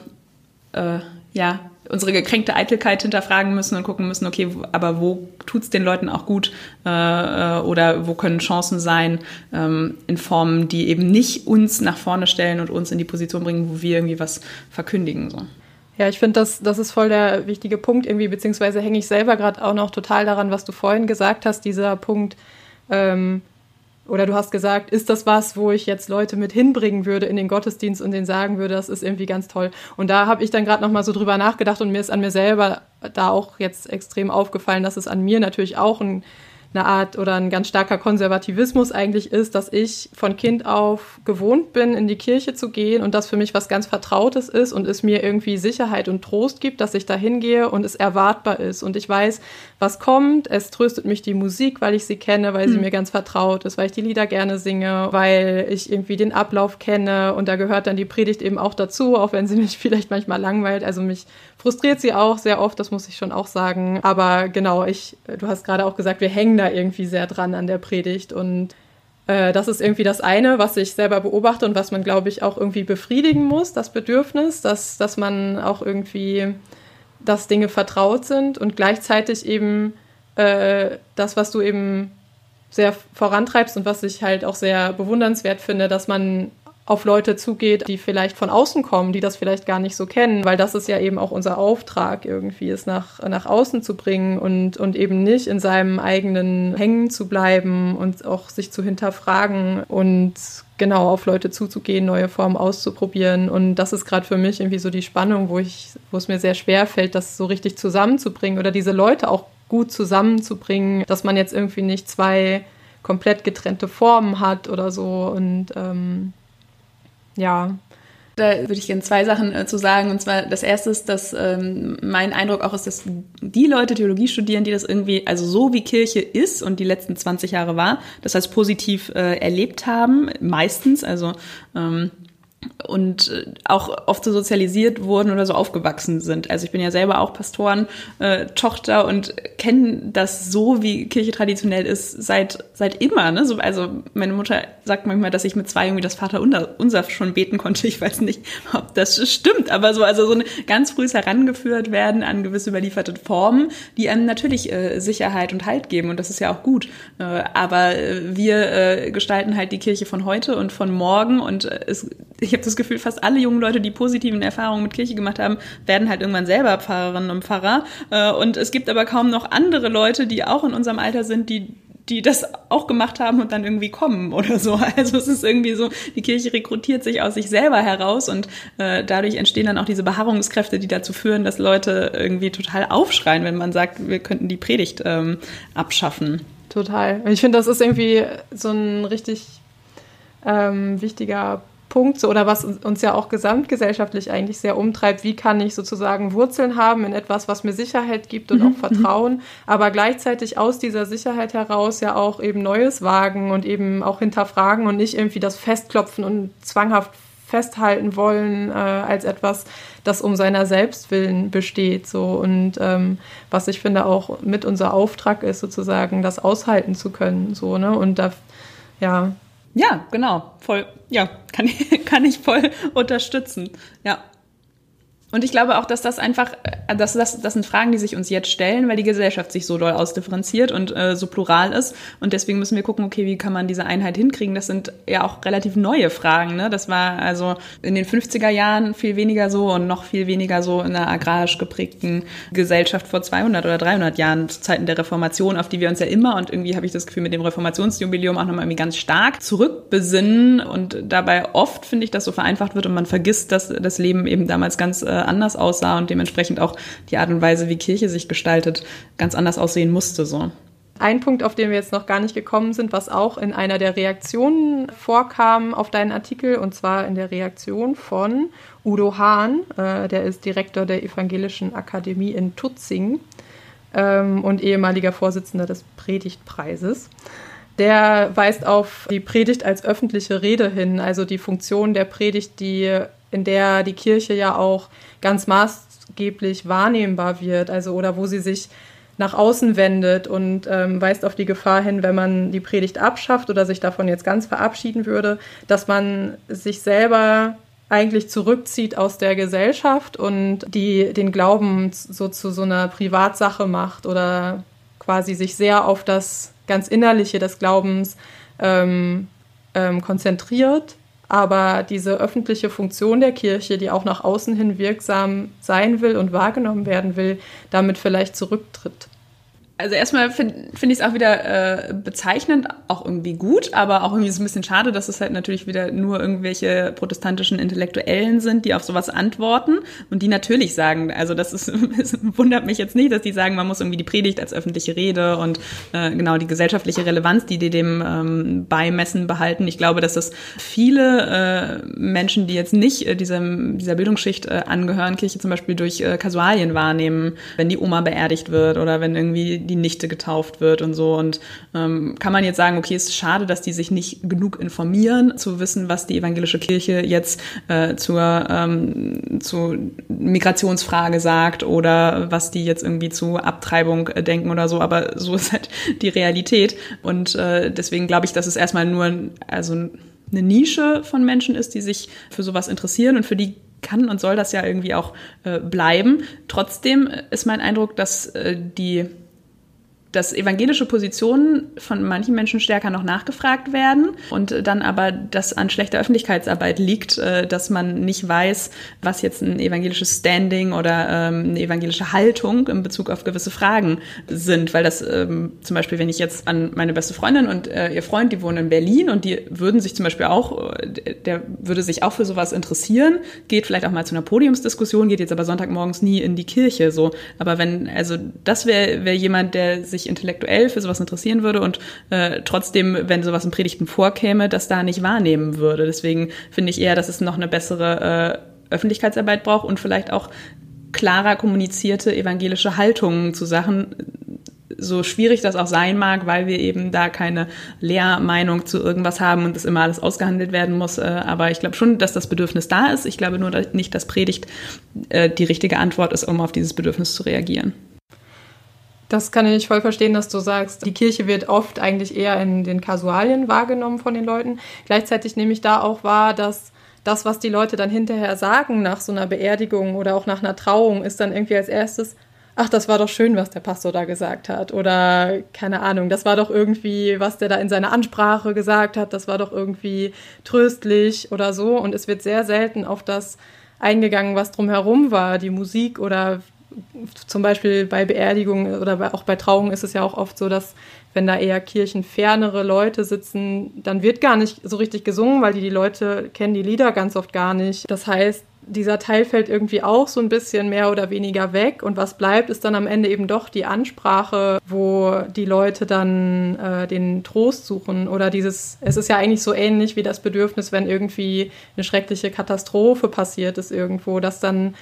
äh, ja unsere gekränkte Eitelkeit hinterfragen müssen und gucken müssen, okay, aber wo tut's den Leuten auch gut äh, äh, oder wo können Chancen sein ähm, in Formen, die eben nicht uns nach vorne stellen und uns in die Position bringen, wo wir irgendwie was verkündigen. So. Ja, ich finde, das, das ist voll der wichtige Punkt irgendwie, beziehungsweise hänge ich selber gerade auch noch total daran, was du vorhin gesagt hast, dieser Punkt, ähm, oder du hast gesagt, ist das was, wo ich jetzt Leute mit hinbringen würde in den Gottesdienst und denen sagen würde, das ist irgendwie ganz toll. Und da habe ich dann gerade noch mal so drüber nachgedacht und mir ist an mir selber da auch jetzt extrem aufgefallen, dass es an mir natürlich auch ein eine Art oder ein ganz starker Konservativismus eigentlich ist, dass ich von Kind auf gewohnt bin, in die Kirche zu gehen und das für mich was ganz Vertrautes ist und es mir irgendwie Sicherheit und Trost gibt, dass ich da hingehe und es erwartbar ist. Und ich weiß, was kommt. Es tröstet mich die Musik, weil ich sie kenne, weil sie hm. mir ganz vertraut ist, weil ich die Lieder gerne singe, weil ich irgendwie den Ablauf kenne und da gehört dann die Predigt eben auch dazu, auch wenn sie mich vielleicht manchmal langweilt. Also mich frustriert sie auch sehr oft, das muss ich schon auch sagen. Aber genau, ich, du hast gerade auch gesagt, wir hängen da irgendwie sehr dran an der Predigt. Und äh, das ist irgendwie das eine, was ich selber beobachte und was man, glaube ich, auch irgendwie befriedigen muss, das Bedürfnis, dass, dass man auch irgendwie, dass Dinge vertraut sind und gleichzeitig eben äh, das, was du eben sehr vorantreibst und was ich halt auch sehr bewundernswert finde, dass man auf Leute zugeht, die vielleicht von außen kommen, die das vielleicht gar nicht so kennen, weil das ist ja eben auch unser Auftrag irgendwie, es nach, nach außen zu bringen und, und eben nicht in seinem eigenen Hängen zu bleiben und auch sich zu hinterfragen und genau auf Leute zuzugehen, neue Formen auszuprobieren. Und das ist gerade für mich irgendwie so die Spannung, wo ich, wo es mir sehr schwer fällt, das so richtig zusammenzubringen oder diese Leute auch gut zusammenzubringen, dass man jetzt irgendwie nicht zwei komplett getrennte Formen hat oder so. Und ähm, ja. Da würde ich gerne zwei Sachen äh, zu sagen. Und zwar das erste ist, dass ähm, mein Eindruck auch ist, dass die Leute Theologie studieren, die das irgendwie, also so wie Kirche ist und die letzten 20 Jahre war, das heißt positiv äh, erlebt haben, meistens. Also ähm, und äh, auch oft so sozialisiert wurden oder so aufgewachsen sind. Also ich bin ja selber auch Pastoren-Tochter äh, und kenne das so, wie Kirche traditionell ist, seit, seit immer. Ne? So, also meine Mutter sagt manchmal, dass ich mit zwei irgendwie das Vater unser schon beten konnte. Ich weiß nicht, ob das stimmt, aber so, also so ein ganz frühes herangeführt werden an gewisse überlieferte Formen, die einem natürlich äh, Sicherheit und Halt geben und das ist ja auch gut. Äh, aber äh, wir äh, gestalten halt die Kirche von heute und von morgen und es ich habe das Gefühl, fast alle jungen Leute, die positiven Erfahrungen mit Kirche gemacht haben, werden halt irgendwann selber Pfarrerinnen und Pfarrer. Äh, und es gibt aber kaum noch andere Leute, die auch in unserem Alter sind, die die das auch gemacht haben und dann irgendwie kommen oder so. Also es ist irgendwie so, die Kirche rekrutiert sich aus sich selber heraus und äh, dadurch entstehen dann auch diese Beharrungskräfte, die dazu führen, dass Leute irgendwie total aufschreien, wenn man sagt, wir könnten die Predigt ähm, abschaffen. Total. Ich finde, das ist irgendwie so ein richtig ähm, wichtiger Punkt, so, oder was uns ja auch gesamtgesellschaftlich eigentlich sehr umtreibt, wie kann ich sozusagen Wurzeln haben in etwas, was mir Sicherheit gibt und mhm. auch Vertrauen, aber gleichzeitig aus dieser Sicherheit heraus ja auch eben Neues wagen und eben auch hinterfragen und nicht irgendwie das Festklopfen und zwanghaft festhalten wollen äh, als etwas, das um seiner selbst willen besteht. So und ähm, was ich finde auch mit unser Auftrag ist, sozusagen das aushalten zu können. So, ne? Und da ja, ja, genau. Voll, ja, kann, kann ich voll unterstützen. Ja. Und ich glaube auch, dass das einfach, äh, dass das, das sind Fragen, die sich uns jetzt stellen, weil die Gesellschaft sich so doll ausdifferenziert und äh, so plural ist. Und deswegen müssen wir gucken, okay, wie kann man diese Einheit hinkriegen? Das sind ja auch relativ neue Fragen. Ne? Das war also in den 50er Jahren viel weniger so und noch viel weniger so in einer agrarisch geprägten Gesellschaft vor 200 oder 300 Jahren, zu Zeiten der Reformation, auf die wir uns ja immer und irgendwie habe ich das Gefühl mit dem Reformationsjubiläum auch nochmal irgendwie ganz stark zurückbesinnen. Und dabei oft finde ich, dass so vereinfacht wird und man vergisst, dass das Leben eben damals ganz äh, anders aussah und dementsprechend auch die Art und Weise, wie Kirche sich gestaltet, ganz anders aussehen musste. So. Ein Punkt, auf den wir jetzt noch gar nicht gekommen sind, was auch in einer der Reaktionen vorkam auf deinen Artikel, und zwar in der Reaktion von Udo Hahn, äh, der ist Direktor der Evangelischen Akademie in Tutzing ähm, und ehemaliger Vorsitzender des Predigtpreises. Der weist auf die Predigt als öffentliche Rede hin, also die Funktion der Predigt, die in der die Kirche ja auch ganz maßgeblich wahrnehmbar wird, also oder wo sie sich nach außen wendet und ähm, weist auf die Gefahr hin, wenn man die Predigt abschafft oder sich davon jetzt ganz verabschieden würde, dass man sich selber eigentlich zurückzieht aus der Gesellschaft und die den Glauben so zu so einer Privatsache macht oder quasi sich sehr auf das ganz Innerliche des Glaubens ähm, ähm, konzentriert, aber diese öffentliche Funktion der Kirche, die auch nach außen hin wirksam sein will und wahrgenommen werden will, damit vielleicht zurücktritt. Also erstmal finde find ich es auch wieder äh, bezeichnend, auch irgendwie gut, aber auch irgendwie so ein bisschen schade, dass es halt natürlich wieder nur irgendwelche protestantischen Intellektuellen sind, die auf sowas antworten und die natürlich sagen, also das ist, es wundert mich jetzt nicht, dass die sagen, man muss irgendwie die Predigt als öffentliche Rede und äh, genau die gesellschaftliche Relevanz, die die dem ähm, beimessen, behalten. Ich glaube, dass das viele äh, Menschen, die jetzt nicht äh, diesem, dieser Bildungsschicht äh, angehören, Kirche zum Beispiel durch äh, Kasualien wahrnehmen, wenn die Oma beerdigt wird oder wenn irgendwie die Nichte getauft wird und so. Und ähm, kann man jetzt sagen, okay, es ist schade, dass die sich nicht genug informieren, zu wissen, was die evangelische Kirche jetzt äh, zur, ähm, zur Migrationsfrage sagt oder was die jetzt irgendwie zu Abtreibung äh, denken oder so. Aber so ist halt die Realität. Und äh, deswegen glaube ich, dass es erstmal nur also eine Nische von Menschen ist, die sich für sowas interessieren und für die kann und soll das ja irgendwie auch äh, bleiben. Trotzdem ist mein Eindruck, dass äh, die dass evangelische Positionen von manchen Menschen stärker noch nachgefragt werden und dann aber das an schlechter Öffentlichkeitsarbeit liegt, äh, dass man nicht weiß, was jetzt ein evangelisches Standing oder ähm, eine evangelische Haltung in Bezug auf gewisse Fragen sind. Weil das ähm, zum Beispiel, wenn ich jetzt an meine beste Freundin und äh, ihr Freund, die wohnen in Berlin und die würden sich zum Beispiel auch, äh, der würde sich auch für sowas interessieren, geht vielleicht auch mal zu einer Podiumsdiskussion, geht jetzt aber Sonntagmorgens nie in die Kirche. So, aber wenn, also das wäre wär jemand, der sich sich intellektuell für sowas interessieren würde und äh, trotzdem, wenn sowas in Predigten vorkäme, das da nicht wahrnehmen würde. Deswegen finde ich eher, dass es noch eine bessere äh, Öffentlichkeitsarbeit braucht und vielleicht auch klarer kommunizierte evangelische Haltungen zu Sachen, so schwierig das auch sein mag, weil wir eben da keine Lehrmeinung zu irgendwas haben und das immer alles ausgehandelt werden muss. Äh, aber ich glaube schon, dass das Bedürfnis da ist. Ich glaube nur nicht, dass Predigt äh, die richtige Antwort ist, um auf dieses Bedürfnis zu reagieren. Das kann ich voll verstehen, dass du sagst, die Kirche wird oft eigentlich eher in den Kasualien wahrgenommen von den Leuten. Gleichzeitig nehme ich da auch wahr, dass das, was die Leute dann hinterher sagen nach so einer Beerdigung oder auch nach einer Trauung, ist dann irgendwie als erstes, ach, das war doch schön, was der Pastor da gesagt hat. Oder keine Ahnung, das war doch irgendwie, was der da in seiner Ansprache gesagt hat, das war doch irgendwie tröstlich oder so. Und es wird sehr selten auf das eingegangen, was drumherum war, die Musik oder zum Beispiel bei Beerdigungen oder auch bei Trauungen ist es ja auch oft so, dass wenn da eher kirchenfernere Leute sitzen, dann wird gar nicht so richtig gesungen, weil die, die Leute kennen die Lieder ganz oft gar nicht. Das heißt, dieser Teil fällt irgendwie auch so ein bisschen mehr oder weniger weg. Und was bleibt, ist dann am Ende eben doch die Ansprache, wo die Leute dann äh, den Trost suchen. Oder dieses, es ist ja eigentlich so ähnlich wie das Bedürfnis, wenn irgendwie eine schreckliche Katastrophe passiert ist irgendwo, dass dann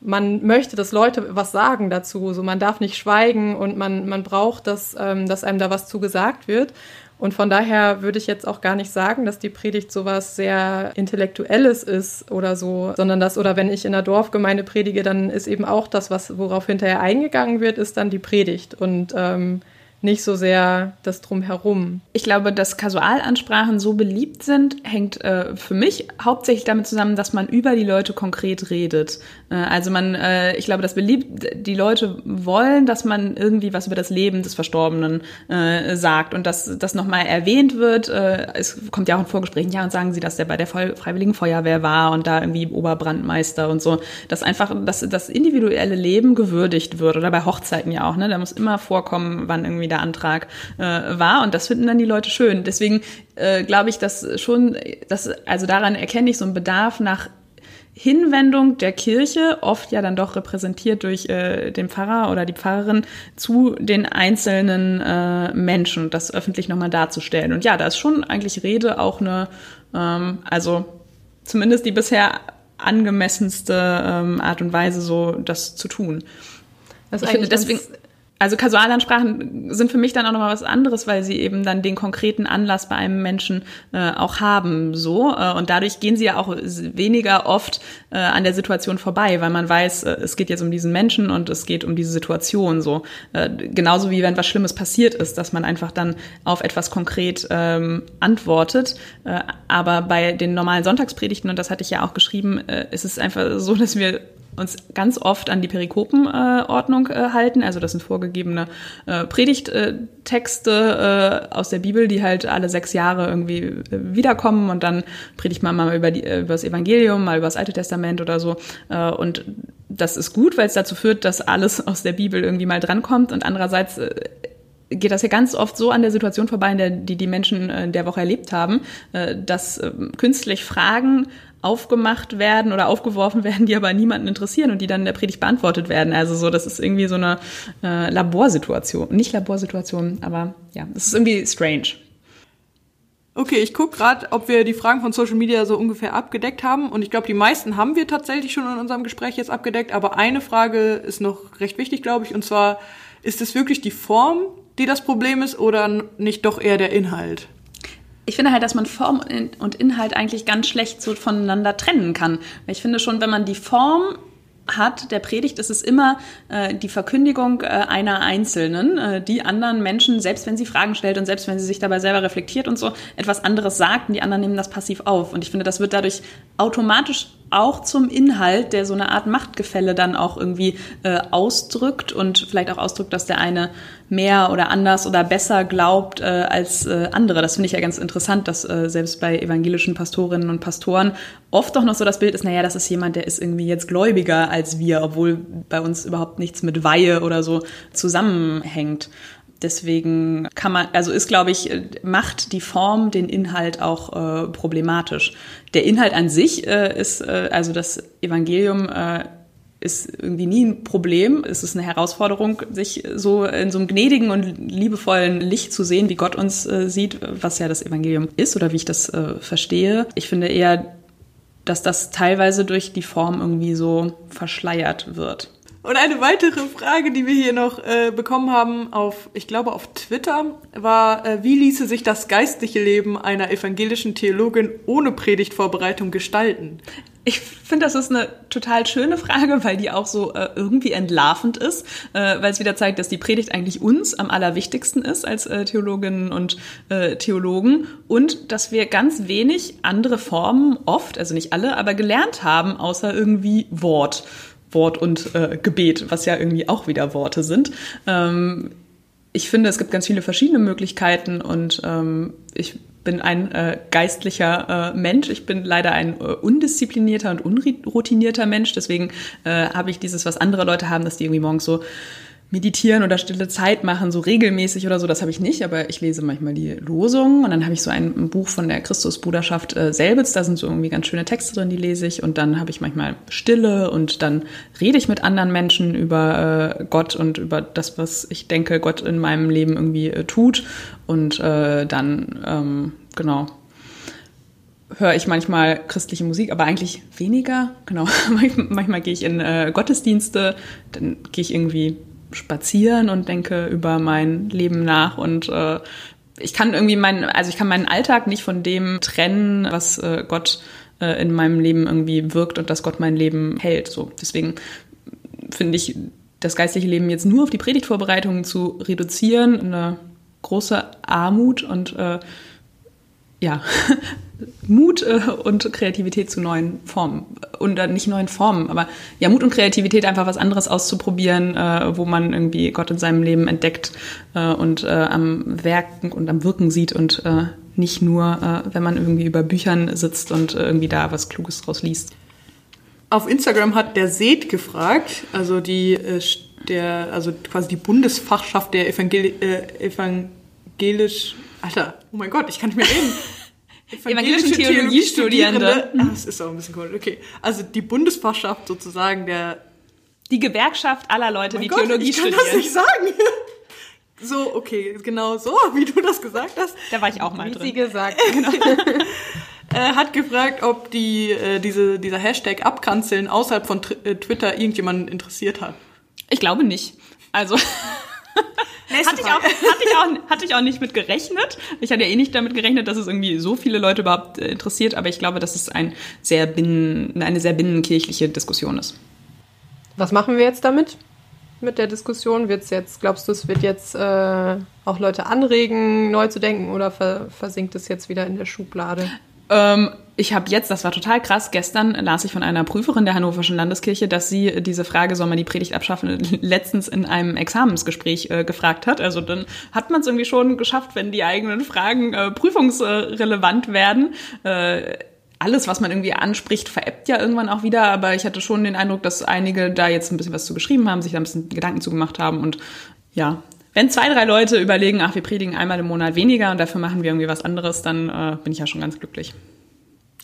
man möchte, dass Leute was sagen dazu. So, man darf nicht schweigen und man, man braucht, dass, ähm, dass einem da was zugesagt wird. Und von daher würde ich jetzt auch gar nicht sagen, dass die Predigt sowas sehr Intellektuelles ist oder so, sondern das, oder wenn ich in der Dorfgemeinde predige, dann ist eben auch das, was, worauf hinterher eingegangen wird, ist dann die Predigt. Und ähm, nicht so sehr das Drumherum. Ich glaube, dass Kasualansprachen so beliebt sind, hängt äh, für mich hauptsächlich damit zusammen, dass man über die Leute konkret redet. Äh, also man, äh, ich glaube, das beliebt, die Leute wollen, dass man irgendwie was über das Leben des Verstorbenen äh, sagt und dass das nochmal erwähnt wird. Äh, es kommt ja auch in Vorgesprächen, ja, und sagen sie, dass der bei der Freiwilligen Feuerwehr war und da irgendwie Oberbrandmeister und so. Dass einfach dass das individuelle Leben gewürdigt wird oder bei Hochzeiten ja auch, ne? Da muss immer vorkommen, wann irgendwie der Antrag äh, war. Und das finden dann die Leute schön. Deswegen äh, glaube ich, dass schon, dass, also daran erkenne ich so einen Bedarf nach Hinwendung der Kirche, oft ja dann doch repräsentiert durch äh, den Pfarrer oder die Pfarrerin, zu den einzelnen äh, Menschen, das öffentlich nochmal darzustellen. Und ja, da ist schon eigentlich Rede auch eine, ähm, also zumindest die bisher angemessenste ähm, Art und Weise, so das zu tun. Das ist ich finde deswegen also Kasualansprachen sind für mich dann auch nochmal was anderes, weil sie eben dann den konkreten Anlass bei einem Menschen äh, auch haben, so. Äh, und dadurch gehen sie ja auch weniger oft äh, an der Situation vorbei, weil man weiß, äh, es geht jetzt um diesen Menschen und es geht um diese Situation, so. Äh, genauso wie wenn was Schlimmes passiert ist, dass man einfach dann auf etwas konkret ähm, antwortet. Äh, aber bei den normalen Sonntagspredigten, und das hatte ich ja auch geschrieben, äh, ist es einfach so, dass wir uns ganz oft an die Perikopenordnung äh, äh, halten. Also das sind vorgegebene äh, Predigttexte äh, aus der Bibel, die halt alle sechs Jahre irgendwie äh, wiederkommen und dann predigt man mal über, die, äh, über das Evangelium, mal über das Alte Testament oder so. Und das ist gut, weil es dazu führt, dass alles aus der Bibel irgendwie mal drankommt und andererseits geht das ja ganz oft so an der Situation vorbei, in der die die Menschen in der Woche erlebt haben, dass künstlich Fragen aufgemacht werden oder aufgeworfen werden, die aber niemanden interessieren und die dann in der Predigt beantwortet werden. Also so, das ist irgendwie so eine äh, Laborsituation. Nicht Laborsituation, aber ja, es ist irgendwie strange. Okay, ich gucke gerade, ob wir die Fragen von Social Media so ungefähr abgedeckt haben. Und ich glaube, die meisten haben wir tatsächlich schon in unserem Gespräch jetzt abgedeckt. Aber eine Frage ist noch recht wichtig, glaube ich. Und zwar, ist es wirklich die Form, die das Problem ist oder nicht doch eher der Inhalt? Ich finde halt, dass man Form und Inhalt eigentlich ganz schlecht so voneinander trennen kann. Ich finde schon, wenn man die Form hat der Predigt, ist es immer äh, die Verkündigung äh, einer Einzelnen, äh, die anderen Menschen, selbst wenn sie Fragen stellt und selbst wenn sie sich dabei selber reflektiert und so, etwas anderes sagt und die anderen nehmen das passiv auf. Und ich finde, das wird dadurch automatisch auch zum Inhalt, der so eine Art Machtgefälle dann auch irgendwie äh, ausdrückt und vielleicht auch ausdrückt, dass der eine mehr oder anders oder besser glaubt äh, als äh, andere. Das finde ich ja ganz interessant, dass äh, selbst bei evangelischen Pastorinnen und Pastoren oft doch noch so das Bild ist, naja, das ist jemand, der ist irgendwie jetzt gläubiger als wir, obwohl bei uns überhaupt nichts mit Weihe oder so zusammenhängt. Deswegen kann man, also ist, glaube ich, macht die Form den Inhalt auch äh, problematisch. Der Inhalt an sich äh, ist, äh, also das Evangelium äh, ist irgendwie nie ein Problem. Es ist eine Herausforderung, sich so in so einem gnädigen und liebevollen Licht zu sehen, wie Gott uns äh, sieht, was ja das Evangelium ist oder wie ich das äh, verstehe. Ich finde eher, dass das teilweise durch die Form irgendwie so verschleiert wird. Und eine weitere Frage, die wir hier noch äh, bekommen haben, auf, ich glaube, auf Twitter, war, äh, wie ließe sich das geistliche Leben einer evangelischen Theologin ohne Predigtvorbereitung gestalten? Ich finde, das ist eine total schöne Frage, weil die auch so äh, irgendwie entlarvend ist, äh, weil es wieder zeigt, dass die Predigt eigentlich uns am allerwichtigsten ist als äh, Theologinnen und äh, Theologen und dass wir ganz wenig andere Formen oft, also nicht alle, aber gelernt haben, außer irgendwie Wort. Wort und äh, Gebet, was ja irgendwie auch wieder Worte sind. Ähm, ich finde, es gibt ganz viele verschiedene Möglichkeiten und ähm, ich bin ein äh, geistlicher äh, Mensch. Ich bin leider ein äh, undisziplinierter und unroutinierter Mensch. Deswegen äh, habe ich dieses, was andere Leute haben, dass die irgendwie morgens so meditieren oder stille Zeit machen, so regelmäßig oder so, das habe ich nicht, aber ich lese manchmal die Losungen und dann habe ich so ein, Buch von der Christusbruderschaft äh, Selbitz, da sind so irgendwie ganz schöne Texte drin, die lese ich und dann habe ich manchmal Stille und dann rede ich mit anderen Menschen über äh, Gott und über das, was ich denke, Gott in meinem Leben irgendwie äh, tut und äh, dann, ähm, genau, höre ich manchmal christliche Musik, aber eigentlich weniger. Genau, manchmal, gehe ich in äh, Gottesdienste, dann gehe ich irgendwie spazieren und denke über mein Leben nach und äh, ich kann irgendwie meinen, also ich kann meinen Alltag nicht von dem trennen, was äh, Gott äh, in meinem Leben irgendwie wirkt und dass Gott mein Leben hält. So deswegen finde ich das geistliche Leben jetzt nur auf die Predigtvorbereitungen zu reduzieren eine große Armut und äh, ja, Mut äh, und Kreativität zu neuen Formen. Und äh, nicht neuen Formen, aber ja, Mut und Kreativität, einfach was anderes auszuprobieren, äh, wo man irgendwie Gott in seinem Leben entdeckt äh, und äh, am Werken und am Wirken sieht und äh, nicht nur, wenn man irgendwie über Büchern sitzt und irgendwie da was Kluges draus liest. Auf Instagram hat der Seed gefragt, also die, der, also quasi die Bundesfachschaft der Evangel evangelisch Alter, oh mein Gott, ich kann nicht mehr reden. Evangelischen Theologiestudierende. Ah, das ist auch ein bisschen cool. Okay, also die Bundesfachschaft sozusagen der... Die Gewerkschaft aller Leute, oh die Gott, Theologie ich kann studieren. das nicht sagen. So, okay, genau so, wie du das gesagt hast. Da war ich auch mal wie drin. sie gesagt. Genau. äh, hat gefragt, ob die, äh, diese, dieser Hashtag Abkanzeln außerhalb von äh, Twitter irgendjemanden interessiert hat. Ich glaube nicht. Also Hatte ich, auch, hatte, ich auch, hatte ich auch nicht mit gerechnet. Ich hatte ja eh nicht damit gerechnet, dass es irgendwie so viele Leute überhaupt äh, interessiert, aber ich glaube, dass es ein sehr binnen, eine sehr binnenkirchliche Diskussion ist. Was machen wir jetzt damit? Mit der Diskussion? Wird's jetzt, glaubst du, es wird jetzt äh, auch Leute anregen, neu zu denken oder ver versinkt es jetzt wieder in der Schublade? Ähm, ich habe jetzt, das war total krass, gestern las ich von einer Prüferin der Hannoverschen Landeskirche, dass sie diese Frage, soll man die Predigt abschaffen, letztens in einem Examensgespräch äh, gefragt hat. Also dann hat man es irgendwie schon geschafft, wenn die eigenen Fragen äh, prüfungsrelevant werden. Äh, alles, was man irgendwie anspricht, veräppt ja irgendwann auch wieder. Aber ich hatte schon den Eindruck, dass einige da jetzt ein bisschen was zu geschrieben haben, sich da ein bisschen Gedanken zu gemacht haben. Und ja, wenn zwei, drei Leute überlegen, ach, wir predigen einmal im Monat weniger und dafür machen wir irgendwie was anderes, dann äh, bin ich ja schon ganz glücklich.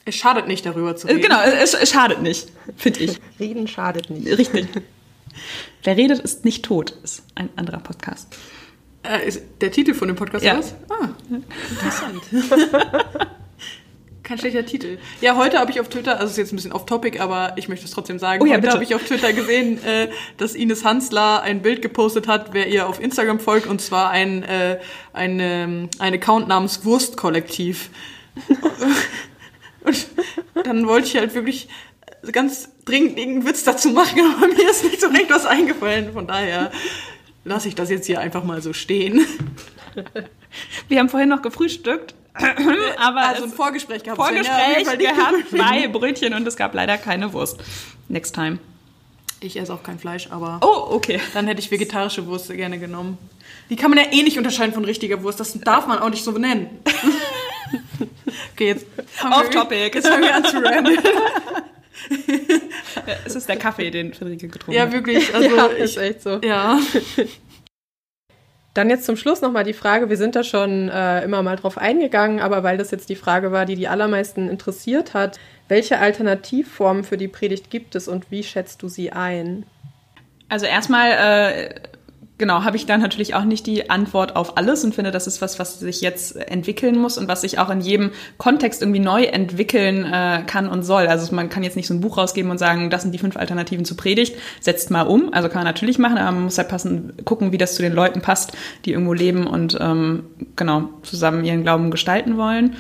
Es schadet nicht, darüber zu reden. Genau, es, es schadet nicht, finde ich. Reden schadet nicht. Richtig. Wer redet, ist nicht tot, ist ein anderer Podcast. Äh, ist der Titel von dem Podcast Ja. was? Ah, interessant. Kein schlechter Titel. Ja, heute habe ich auf Twitter, also ist jetzt ein bisschen off-topic, aber ich möchte es trotzdem sagen. Oh ja, heute bitte. habe ich auf Twitter gesehen, äh, dass Ines Hansler ein Bild gepostet hat, wer ihr auf Instagram folgt, und zwar ein, äh, ein, ähm, ein Account namens Wurstkollektiv. und dann wollte ich halt wirklich ganz dringend irgendeinen Witz dazu machen, aber mir ist nicht so recht was eingefallen. Von daher lasse ich das jetzt hier einfach mal so stehen. Wir haben vorhin noch gefrühstückt, aber Also ein es- Vorgespräch gehabt. Vorgespräch nicht gehabt, zwei Brötchen und es gab leider keine Wurst. Next time. Ich esse auch kein Fleisch, aber Oh, okay. dann hätte ich vegetarische Wurst gerne genommen. Die kann man ja eh nicht unterscheiden von richtiger Wurst. Das darf man auch nicht so benennen. okay, jetzt Off topic. Jetzt fangen wir an zu ramblen. Es ist der Kaffee, den Friederike getrunken Ja, hat. wirklich. Also ja, ich, ist echt so. ja. Dann jetzt zum Schluss nochmal die Frage, wir sind da schon äh, immer mal drauf eingegangen, aber weil das jetzt die Frage war, die die allermeisten interessiert hat, welche Alternativformen für die Predigt gibt es und wie schätzt du sie ein? Also erstmal, äh, genau, habe ich da natürlich auch nicht die Antwort auf alles und finde, das ist was, was sich jetzt entwickeln muss und was sich auch in jedem Kontext irgendwie neu entwickeln äh, kann und soll. Also man kann jetzt nicht so ein Buch rausgeben und sagen, das sind die fünf Alternativen zur Predigt, setzt mal um. Also kann man natürlich machen, aber man muss halt passen, gucken, wie das zu den Leuten passt, die irgendwo leben und ähm, genau zusammen ihren Glauben gestalten wollen.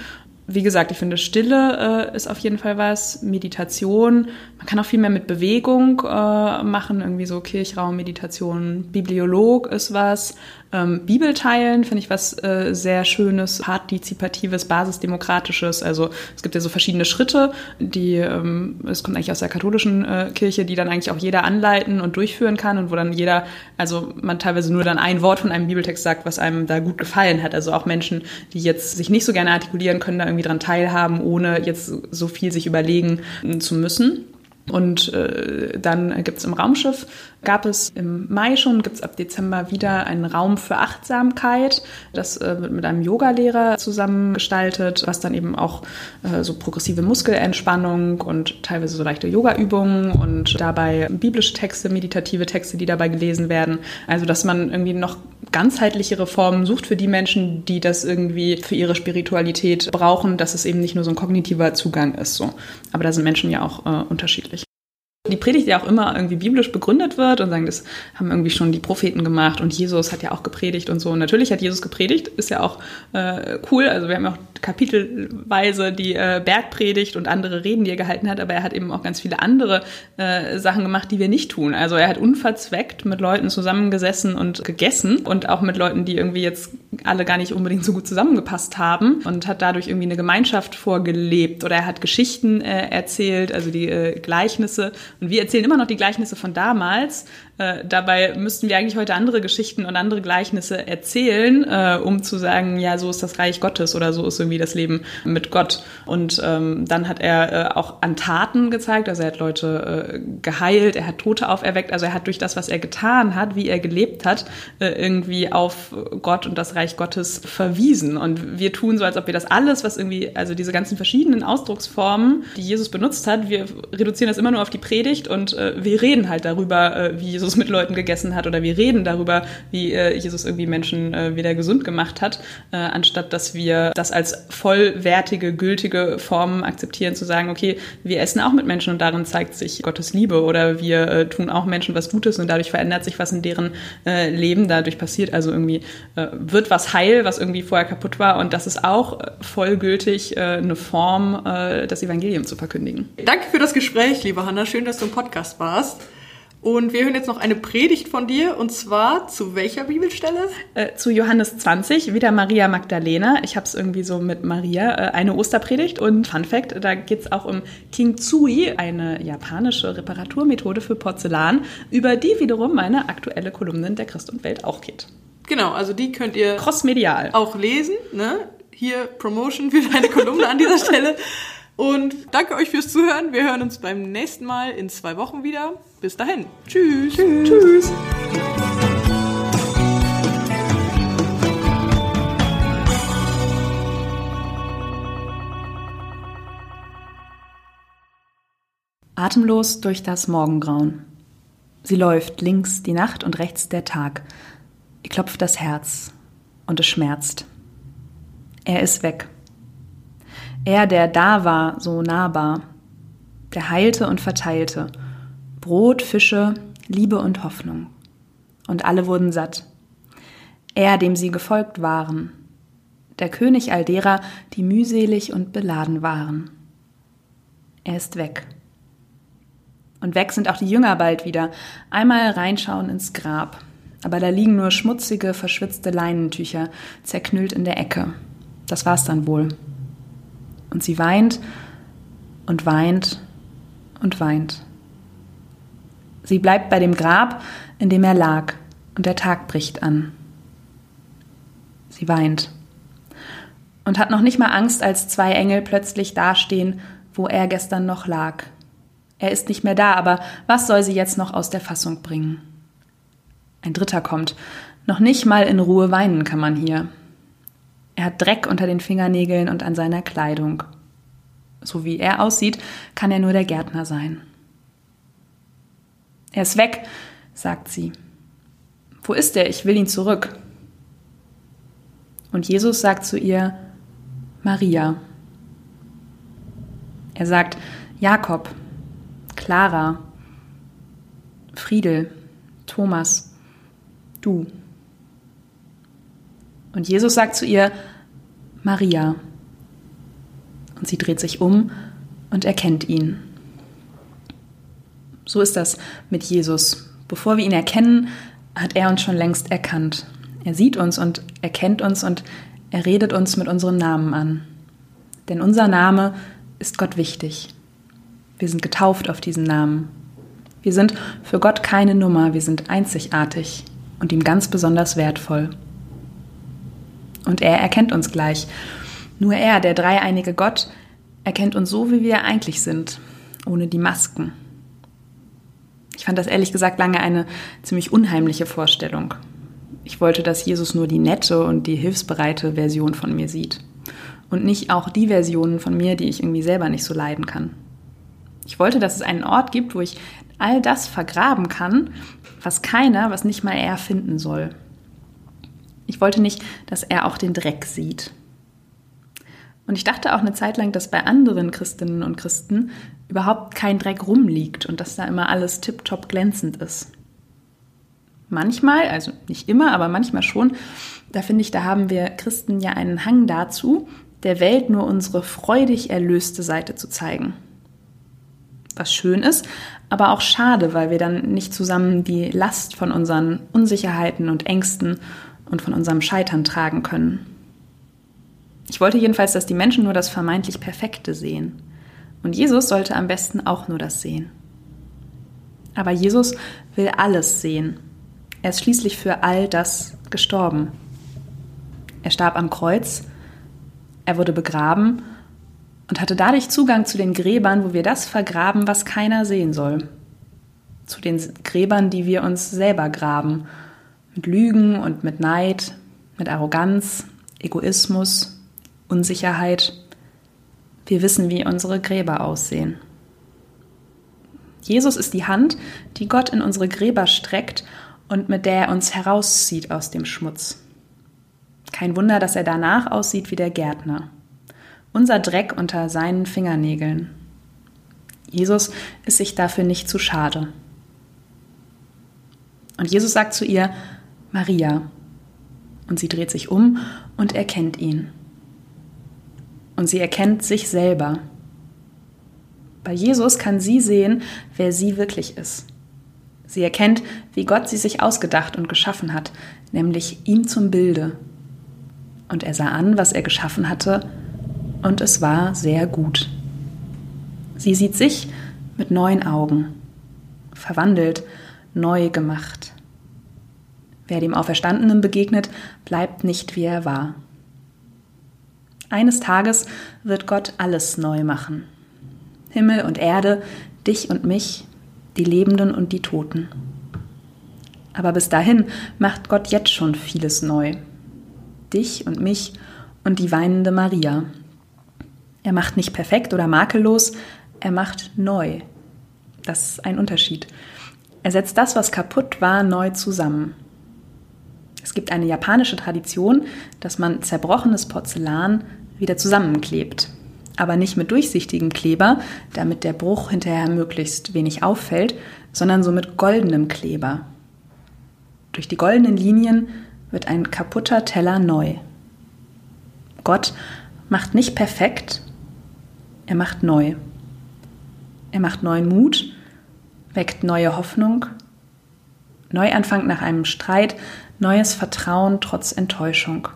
Wie gesagt, ich finde, Stille äh, ist auf jeden Fall was. Meditation. Man kann auch viel mehr mit Bewegung äh, machen. Irgendwie so Kirchraum, Meditation. Bibliolog ist was. Ähm, Bibel teilen finde ich was äh, sehr Schönes, partizipatives, basisdemokratisches. Also es gibt ja so verschiedene Schritte, die, ähm, es kommt eigentlich aus der katholischen äh, Kirche, die dann eigentlich auch jeder anleiten und durchführen kann und wo dann jeder, also man teilweise nur dann ein Wort von einem Bibeltext sagt, was einem da gut gefallen hat. Also auch Menschen, die jetzt sich nicht so gerne artikulieren, können da irgendwie dran teilhaben, ohne jetzt so viel sich überlegen zu müssen. Und äh, dann gibt's im Raumschiff, gab es im Mai schon, gibt's ab Dezember wieder einen Raum für Achtsamkeit. Das äh, wird mit einem Yogalehrer zusammengestaltet, was dann eben auch äh, so progressive Muskelentspannung und teilweise so leichte Yoga-Übungen und dabei biblische Texte, meditative Texte, die dabei gelesen werden. Also dass man irgendwie noch ganzheitlichere Formen sucht für die Menschen, die das irgendwie für ihre Spiritualität brauchen, dass es eben nicht nur so ein kognitiver Zugang ist. So. Aber da sind Menschen ja auch äh, unterschiedlich. Die Predigt ja auch immer irgendwie biblisch begründet wird und sagen, das haben irgendwie schon die Propheten gemacht und Jesus hat ja auch gepredigt und so. Und natürlich hat Jesus gepredigt, ist ja auch äh, cool. Also wir haben auch kapitelweise die äh, Bergpredigt und andere Reden, die er gehalten hat, aber er hat eben auch ganz viele andere äh, Sachen gemacht, die wir nicht tun. Also er hat unverzweckt mit Leuten zusammengesessen und gegessen und auch mit Leuten, die irgendwie jetzt alle gar nicht unbedingt so gut zusammengepasst haben und hat dadurch irgendwie eine Gemeinschaft vorgelebt oder er hat Geschichten äh, erzählt, also die äh, Gleichnisse und wir erzählen immer noch die Gleichnisse von damals. Äh, dabei müssten wir eigentlich heute andere Geschichten und andere Gleichnisse erzählen, äh, um zu sagen, ja, so ist das Reich Gottes oder so ist irgendwie das Leben mit Gott. Und ähm, dann hat er äh, auch an Taten gezeigt, also er hat Leute äh, geheilt, er hat Tote auferweckt, also er hat durch das, was er getan hat, wie er gelebt hat, äh, irgendwie auf Gott und das Reich Gottes verwiesen. Und wir tun so, als ob wir das alles, was irgendwie, also diese ganzen verschiedenen Ausdrucksformen, die Jesus benutzt hat, wir reduzieren das immer nur auf die Predigt und äh, wir reden halt darüber, wie Jesus Jesus mit Leuten gegessen hat oder wir reden darüber, wie äh, Jesus irgendwie Menschen äh, wieder gesund gemacht hat, äh, anstatt dass wir das als vollwertige, gültige Form akzeptieren, zu sagen, okay, wir essen auch mit Menschen und darin zeigt sich Gottes Liebe oder wir äh, tun auch Menschen was Gutes und dadurch verändert sich was in deren äh, Leben, dadurch passiert also irgendwie, äh, wird was heil, was irgendwie vorher kaputt war und das ist auch vollgültig eine Form, das Evangelium zu verkündigen. Danke für das Gespräch, liebe Hanna. Schön, dass du im Podcast warst. Und wir hören jetzt noch eine Predigt von dir und zwar zu welcher Bibelstelle? Äh, zu Johannes 20, wieder Maria Magdalena. Ich habe es irgendwie so mit Maria, äh, eine Osterpredigt und Fun Fact, da geht es auch um Kintsugi, eine japanische Reparaturmethode für Porzellan, über die wiederum meine aktuelle Kolumnin der Christ und Welt auch geht. Genau, also die könnt ihr Crossmedial auch lesen. Ne? Hier Promotion für deine Kolumne an dieser Stelle. Und danke euch fürs Zuhören. Wir hören uns beim nächsten Mal in zwei Wochen wieder. Bis dahin. Tschüss. Tschüss. Tschüss. Atemlos durch das Morgengrauen. Sie läuft links die Nacht und rechts der Tag. Ihr klopft das Herz und es schmerzt. Er ist weg. Er, der da war, so nahbar, der heilte und verteilte, Brot, Fische, Liebe und Hoffnung. Und alle wurden satt. Er, dem sie gefolgt waren, der König all derer, die mühselig und beladen waren. Er ist weg. Und weg sind auch die Jünger bald wieder, einmal reinschauen ins Grab. Aber da liegen nur schmutzige, verschwitzte Leinentücher, zerknüllt in der Ecke. Das war's dann wohl. Und sie weint und weint und weint. Sie bleibt bei dem Grab, in dem er lag, und der Tag bricht an. Sie weint und hat noch nicht mal Angst, als zwei Engel plötzlich dastehen, wo er gestern noch lag. Er ist nicht mehr da, aber was soll sie jetzt noch aus der Fassung bringen? Ein dritter kommt. Noch nicht mal in Ruhe weinen kann man hier. Er hat Dreck unter den Fingernägeln und an seiner Kleidung. So wie er aussieht, kann er nur der Gärtner sein. Er ist weg, sagt sie. Wo ist er? Ich will ihn zurück. Und Jesus sagt zu ihr, Maria. Er sagt, Jakob, Clara, Friedel, Thomas, du. Und Jesus sagt zu ihr, Maria. Und sie dreht sich um und erkennt ihn. So ist das mit Jesus. Bevor wir ihn erkennen, hat er uns schon längst erkannt. Er sieht uns und erkennt uns und er redet uns mit unserem Namen an. Denn unser Name ist Gott wichtig. Wir sind getauft auf diesen Namen. Wir sind für Gott keine Nummer, wir sind einzigartig und ihm ganz besonders wertvoll. Und er erkennt uns gleich. Nur er, der dreieinige Gott, erkennt uns so, wie wir eigentlich sind, ohne die Masken. Ich fand das ehrlich gesagt lange eine ziemlich unheimliche Vorstellung. Ich wollte, dass Jesus nur die nette und die hilfsbereite Version von mir sieht. Und nicht auch die Versionen von mir, die ich irgendwie selber nicht so leiden kann. Ich wollte, dass es einen Ort gibt, wo ich all das vergraben kann, was keiner, was nicht mal er finden soll. Ich wollte nicht, dass er auch den Dreck sieht. Und ich dachte auch eine Zeit lang, dass bei anderen Christinnen und Christen überhaupt kein Dreck rumliegt und dass da immer alles tiptop glänzend ist. Manchmal, also nicht immer, aber manchmal schon, da finde ich, da haben wir Christen ja einen Hang dazu, der Welt nur unsere freudig erlöste Seite zu zeigen. Was schön ist, aber auch schade, weil wir dann nicht zusammen die Last von unseren Unsicherheiten und Ängsten und von unserem Scheitern tragen können. Ich wollte jedenfalls, dass die Menschen nur das vermeintlich Perfekte sehen. Und Jesus sollte am besten auch nur das sehen. Aber Jesus will alles sehen. Er ist schließlich für all das gestorben. Er starb am Kreuz, er wurde begraben und hatte dadurch Zugang zu den Gräbern, wo wir das vergraben, was keiner sehen soll. Zu den Gräbern, die wir uns selber graben mit Lügen und mit Neid, mit Arroganz, Egoismus, Unsicherheit. Wir wissen, wie unsere Gräber aussehen. Jesus ist die Hand, die Gott in unsere Gräber streckt und mit der er uns herauszieht aus dem Schmutz. Kein Wunder, dass er danach aussieht wie der Gärtner. Unser Dreck unter seinen Fingernägeln. Jesus ist sich dafür nicht zu schade. Und Jesus sagt zu ihr, Maria. Und sie dreht sich um und erkennt ihn. Und sie erkennt sich selber. Bei Jesus kann sie sehen, wer sie wirklich ist. Sie erkennt, wie Gott sie sich ausgedacht und geschaffen hat, nämlich ihm zum Bilde. Und er sah an, was er geschaffen hatte, und es war sehr gut. Sie sieht sich mit neuen Augen, verwandelt, neu gemacht. Wer dem Auferstandenen begegnet, bleibt nicht wie er war. Eines Tages wird Gott alles neu machen. Himmel und Erde, dich und mich, die Lebenden und die Toten. Aber bis dahin macht Gott jetzt schon vieles neu. Dich und mich und die weinende Maria. Er macht nicht perfekt oder makellos, er macht neu. Das ist ein Unterschied. Er setzt das, was kaputt war, neu zusammen. Es gibt eine japanische Tradition, dass man zerbrochenes Porzellan wieder zusammenklebt. Aber nicht mit durchsichtigem Kleber, damit der Bruch hinterher möglichst wenig auffällt, sondern so mit goldenem Kleber. Durch die goldenen Linien wird ein kaputter Teller neu. Gott macht nicht perfekt, er macht neu. Er macht neuen Mut, weckt neue Hoffnung, Neuanfang nach einem Streit, neues Vertrauen trotz Enttäuschung.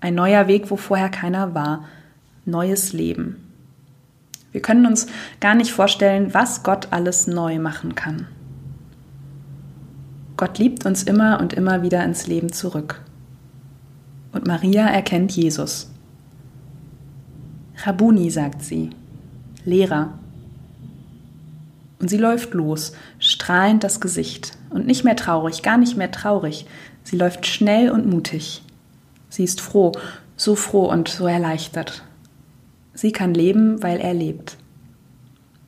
Ein neuer Weg, wo vorher keiner war, neues Leben. Wir können uns gar nicht vorstellen, was Gott alles neu machen kann. Gott liebt uns immer und immer wieder ins Leben zurück. Und Maria erkennt Jesus. Rabuni, sagt sie, Lehrer. Und sie läuft los, strahlend das Gesicht und nicht mehr traurig, gar nicht mehr traurig. Sie läuft schnell und mutig. Sie ist froh, so froh und so erleichtert. Sie kann leben, weil er lebt.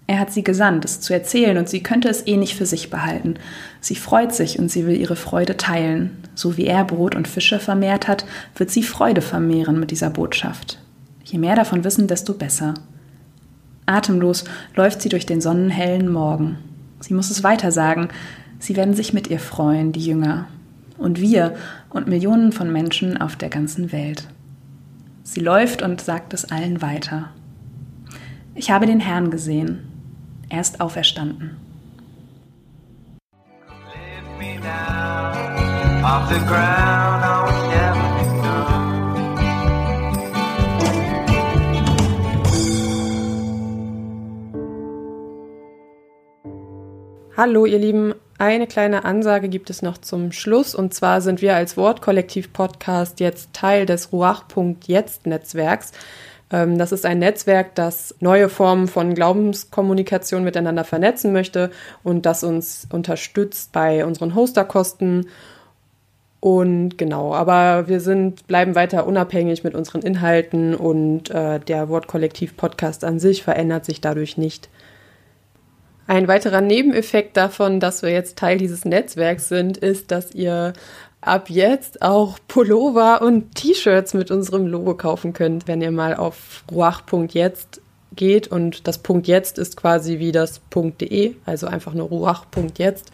Er hat sie gesandt, es zu erzählen, und sie könnte es eh nicht für sich behalten. Sie freut sich und sie will ihre Freude teilen. So wie er Brot und Fische vermehrt hat, wird sie Freude vermehren mit dieser Botschaft. Je mehr davon wissen, desto besser. Atemlos läuft sie durch den sonnenhellen Morgen. Sie muss es weiter sagen. Sie werden sich mit ihr freuen, die Jünger. Und wir und Millionen von Menschen auf der ganzen Welt. Sie läuft und sagt es allen weiter. Ich habe den Herrn gesehen. Er ist auferstanden. Hallo ihr Lieben, eine kleine Ansage gibt es noch zum Schluss und zwar sind wir als Wortkollektiv-Podcast jetzt Teil des Ruach.jetzt-Netzwerks. Ähm, das ist ein Netzwerk, das neue Formen von Glaubenskommunikation miteinander vernetzen möchte und das uns unterstützt bei unseren Hosterkosten. Und genau, aber wir sind, bleiben weiter unabhängig mit unseren Inhalten und äh, der Wortkollektiv-Podcast an sich verändert sich dadurch nicht. Ein weiterer Nebeneffekt davon, dass wir jetzt Teil dieses Netzwerks sind, ist, dass ihr ab jetzt auch Pullover und T-Shirts mit unserem Logo kaufen könnt, wenn ihr mal auf ruach.jetzt geht und das Punkt jetzt ist quasi wie das Punkt.de, also einfach nur ruach.jetzt,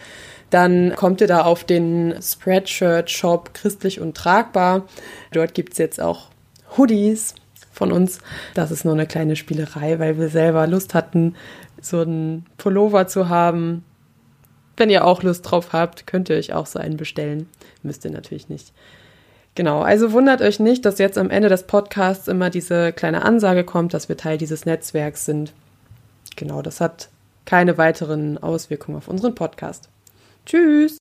dann kommt ihr da auf den Spreadshirt Shop christlich und tragbar. Dort gibt es jetzt auch Hoodies von uns. Das ist nur eine kleine Spielerei, weil wir selber Lust hatten, so einen Pullover zu haben, wenn ihr auch Lust drauf habt, könnt ihr euch auch so einen bestellen. Müsst ihr natürlich nicht. Genau, also wundert euch nicht, dass jetzt am Ende des Podcasts immer diese kleine Ansage kommt, dass wir Teil dieses Netzwerks sind. Genau, das hat keine weiteren Auswirkungen auf unseren Podcast. Tschüss!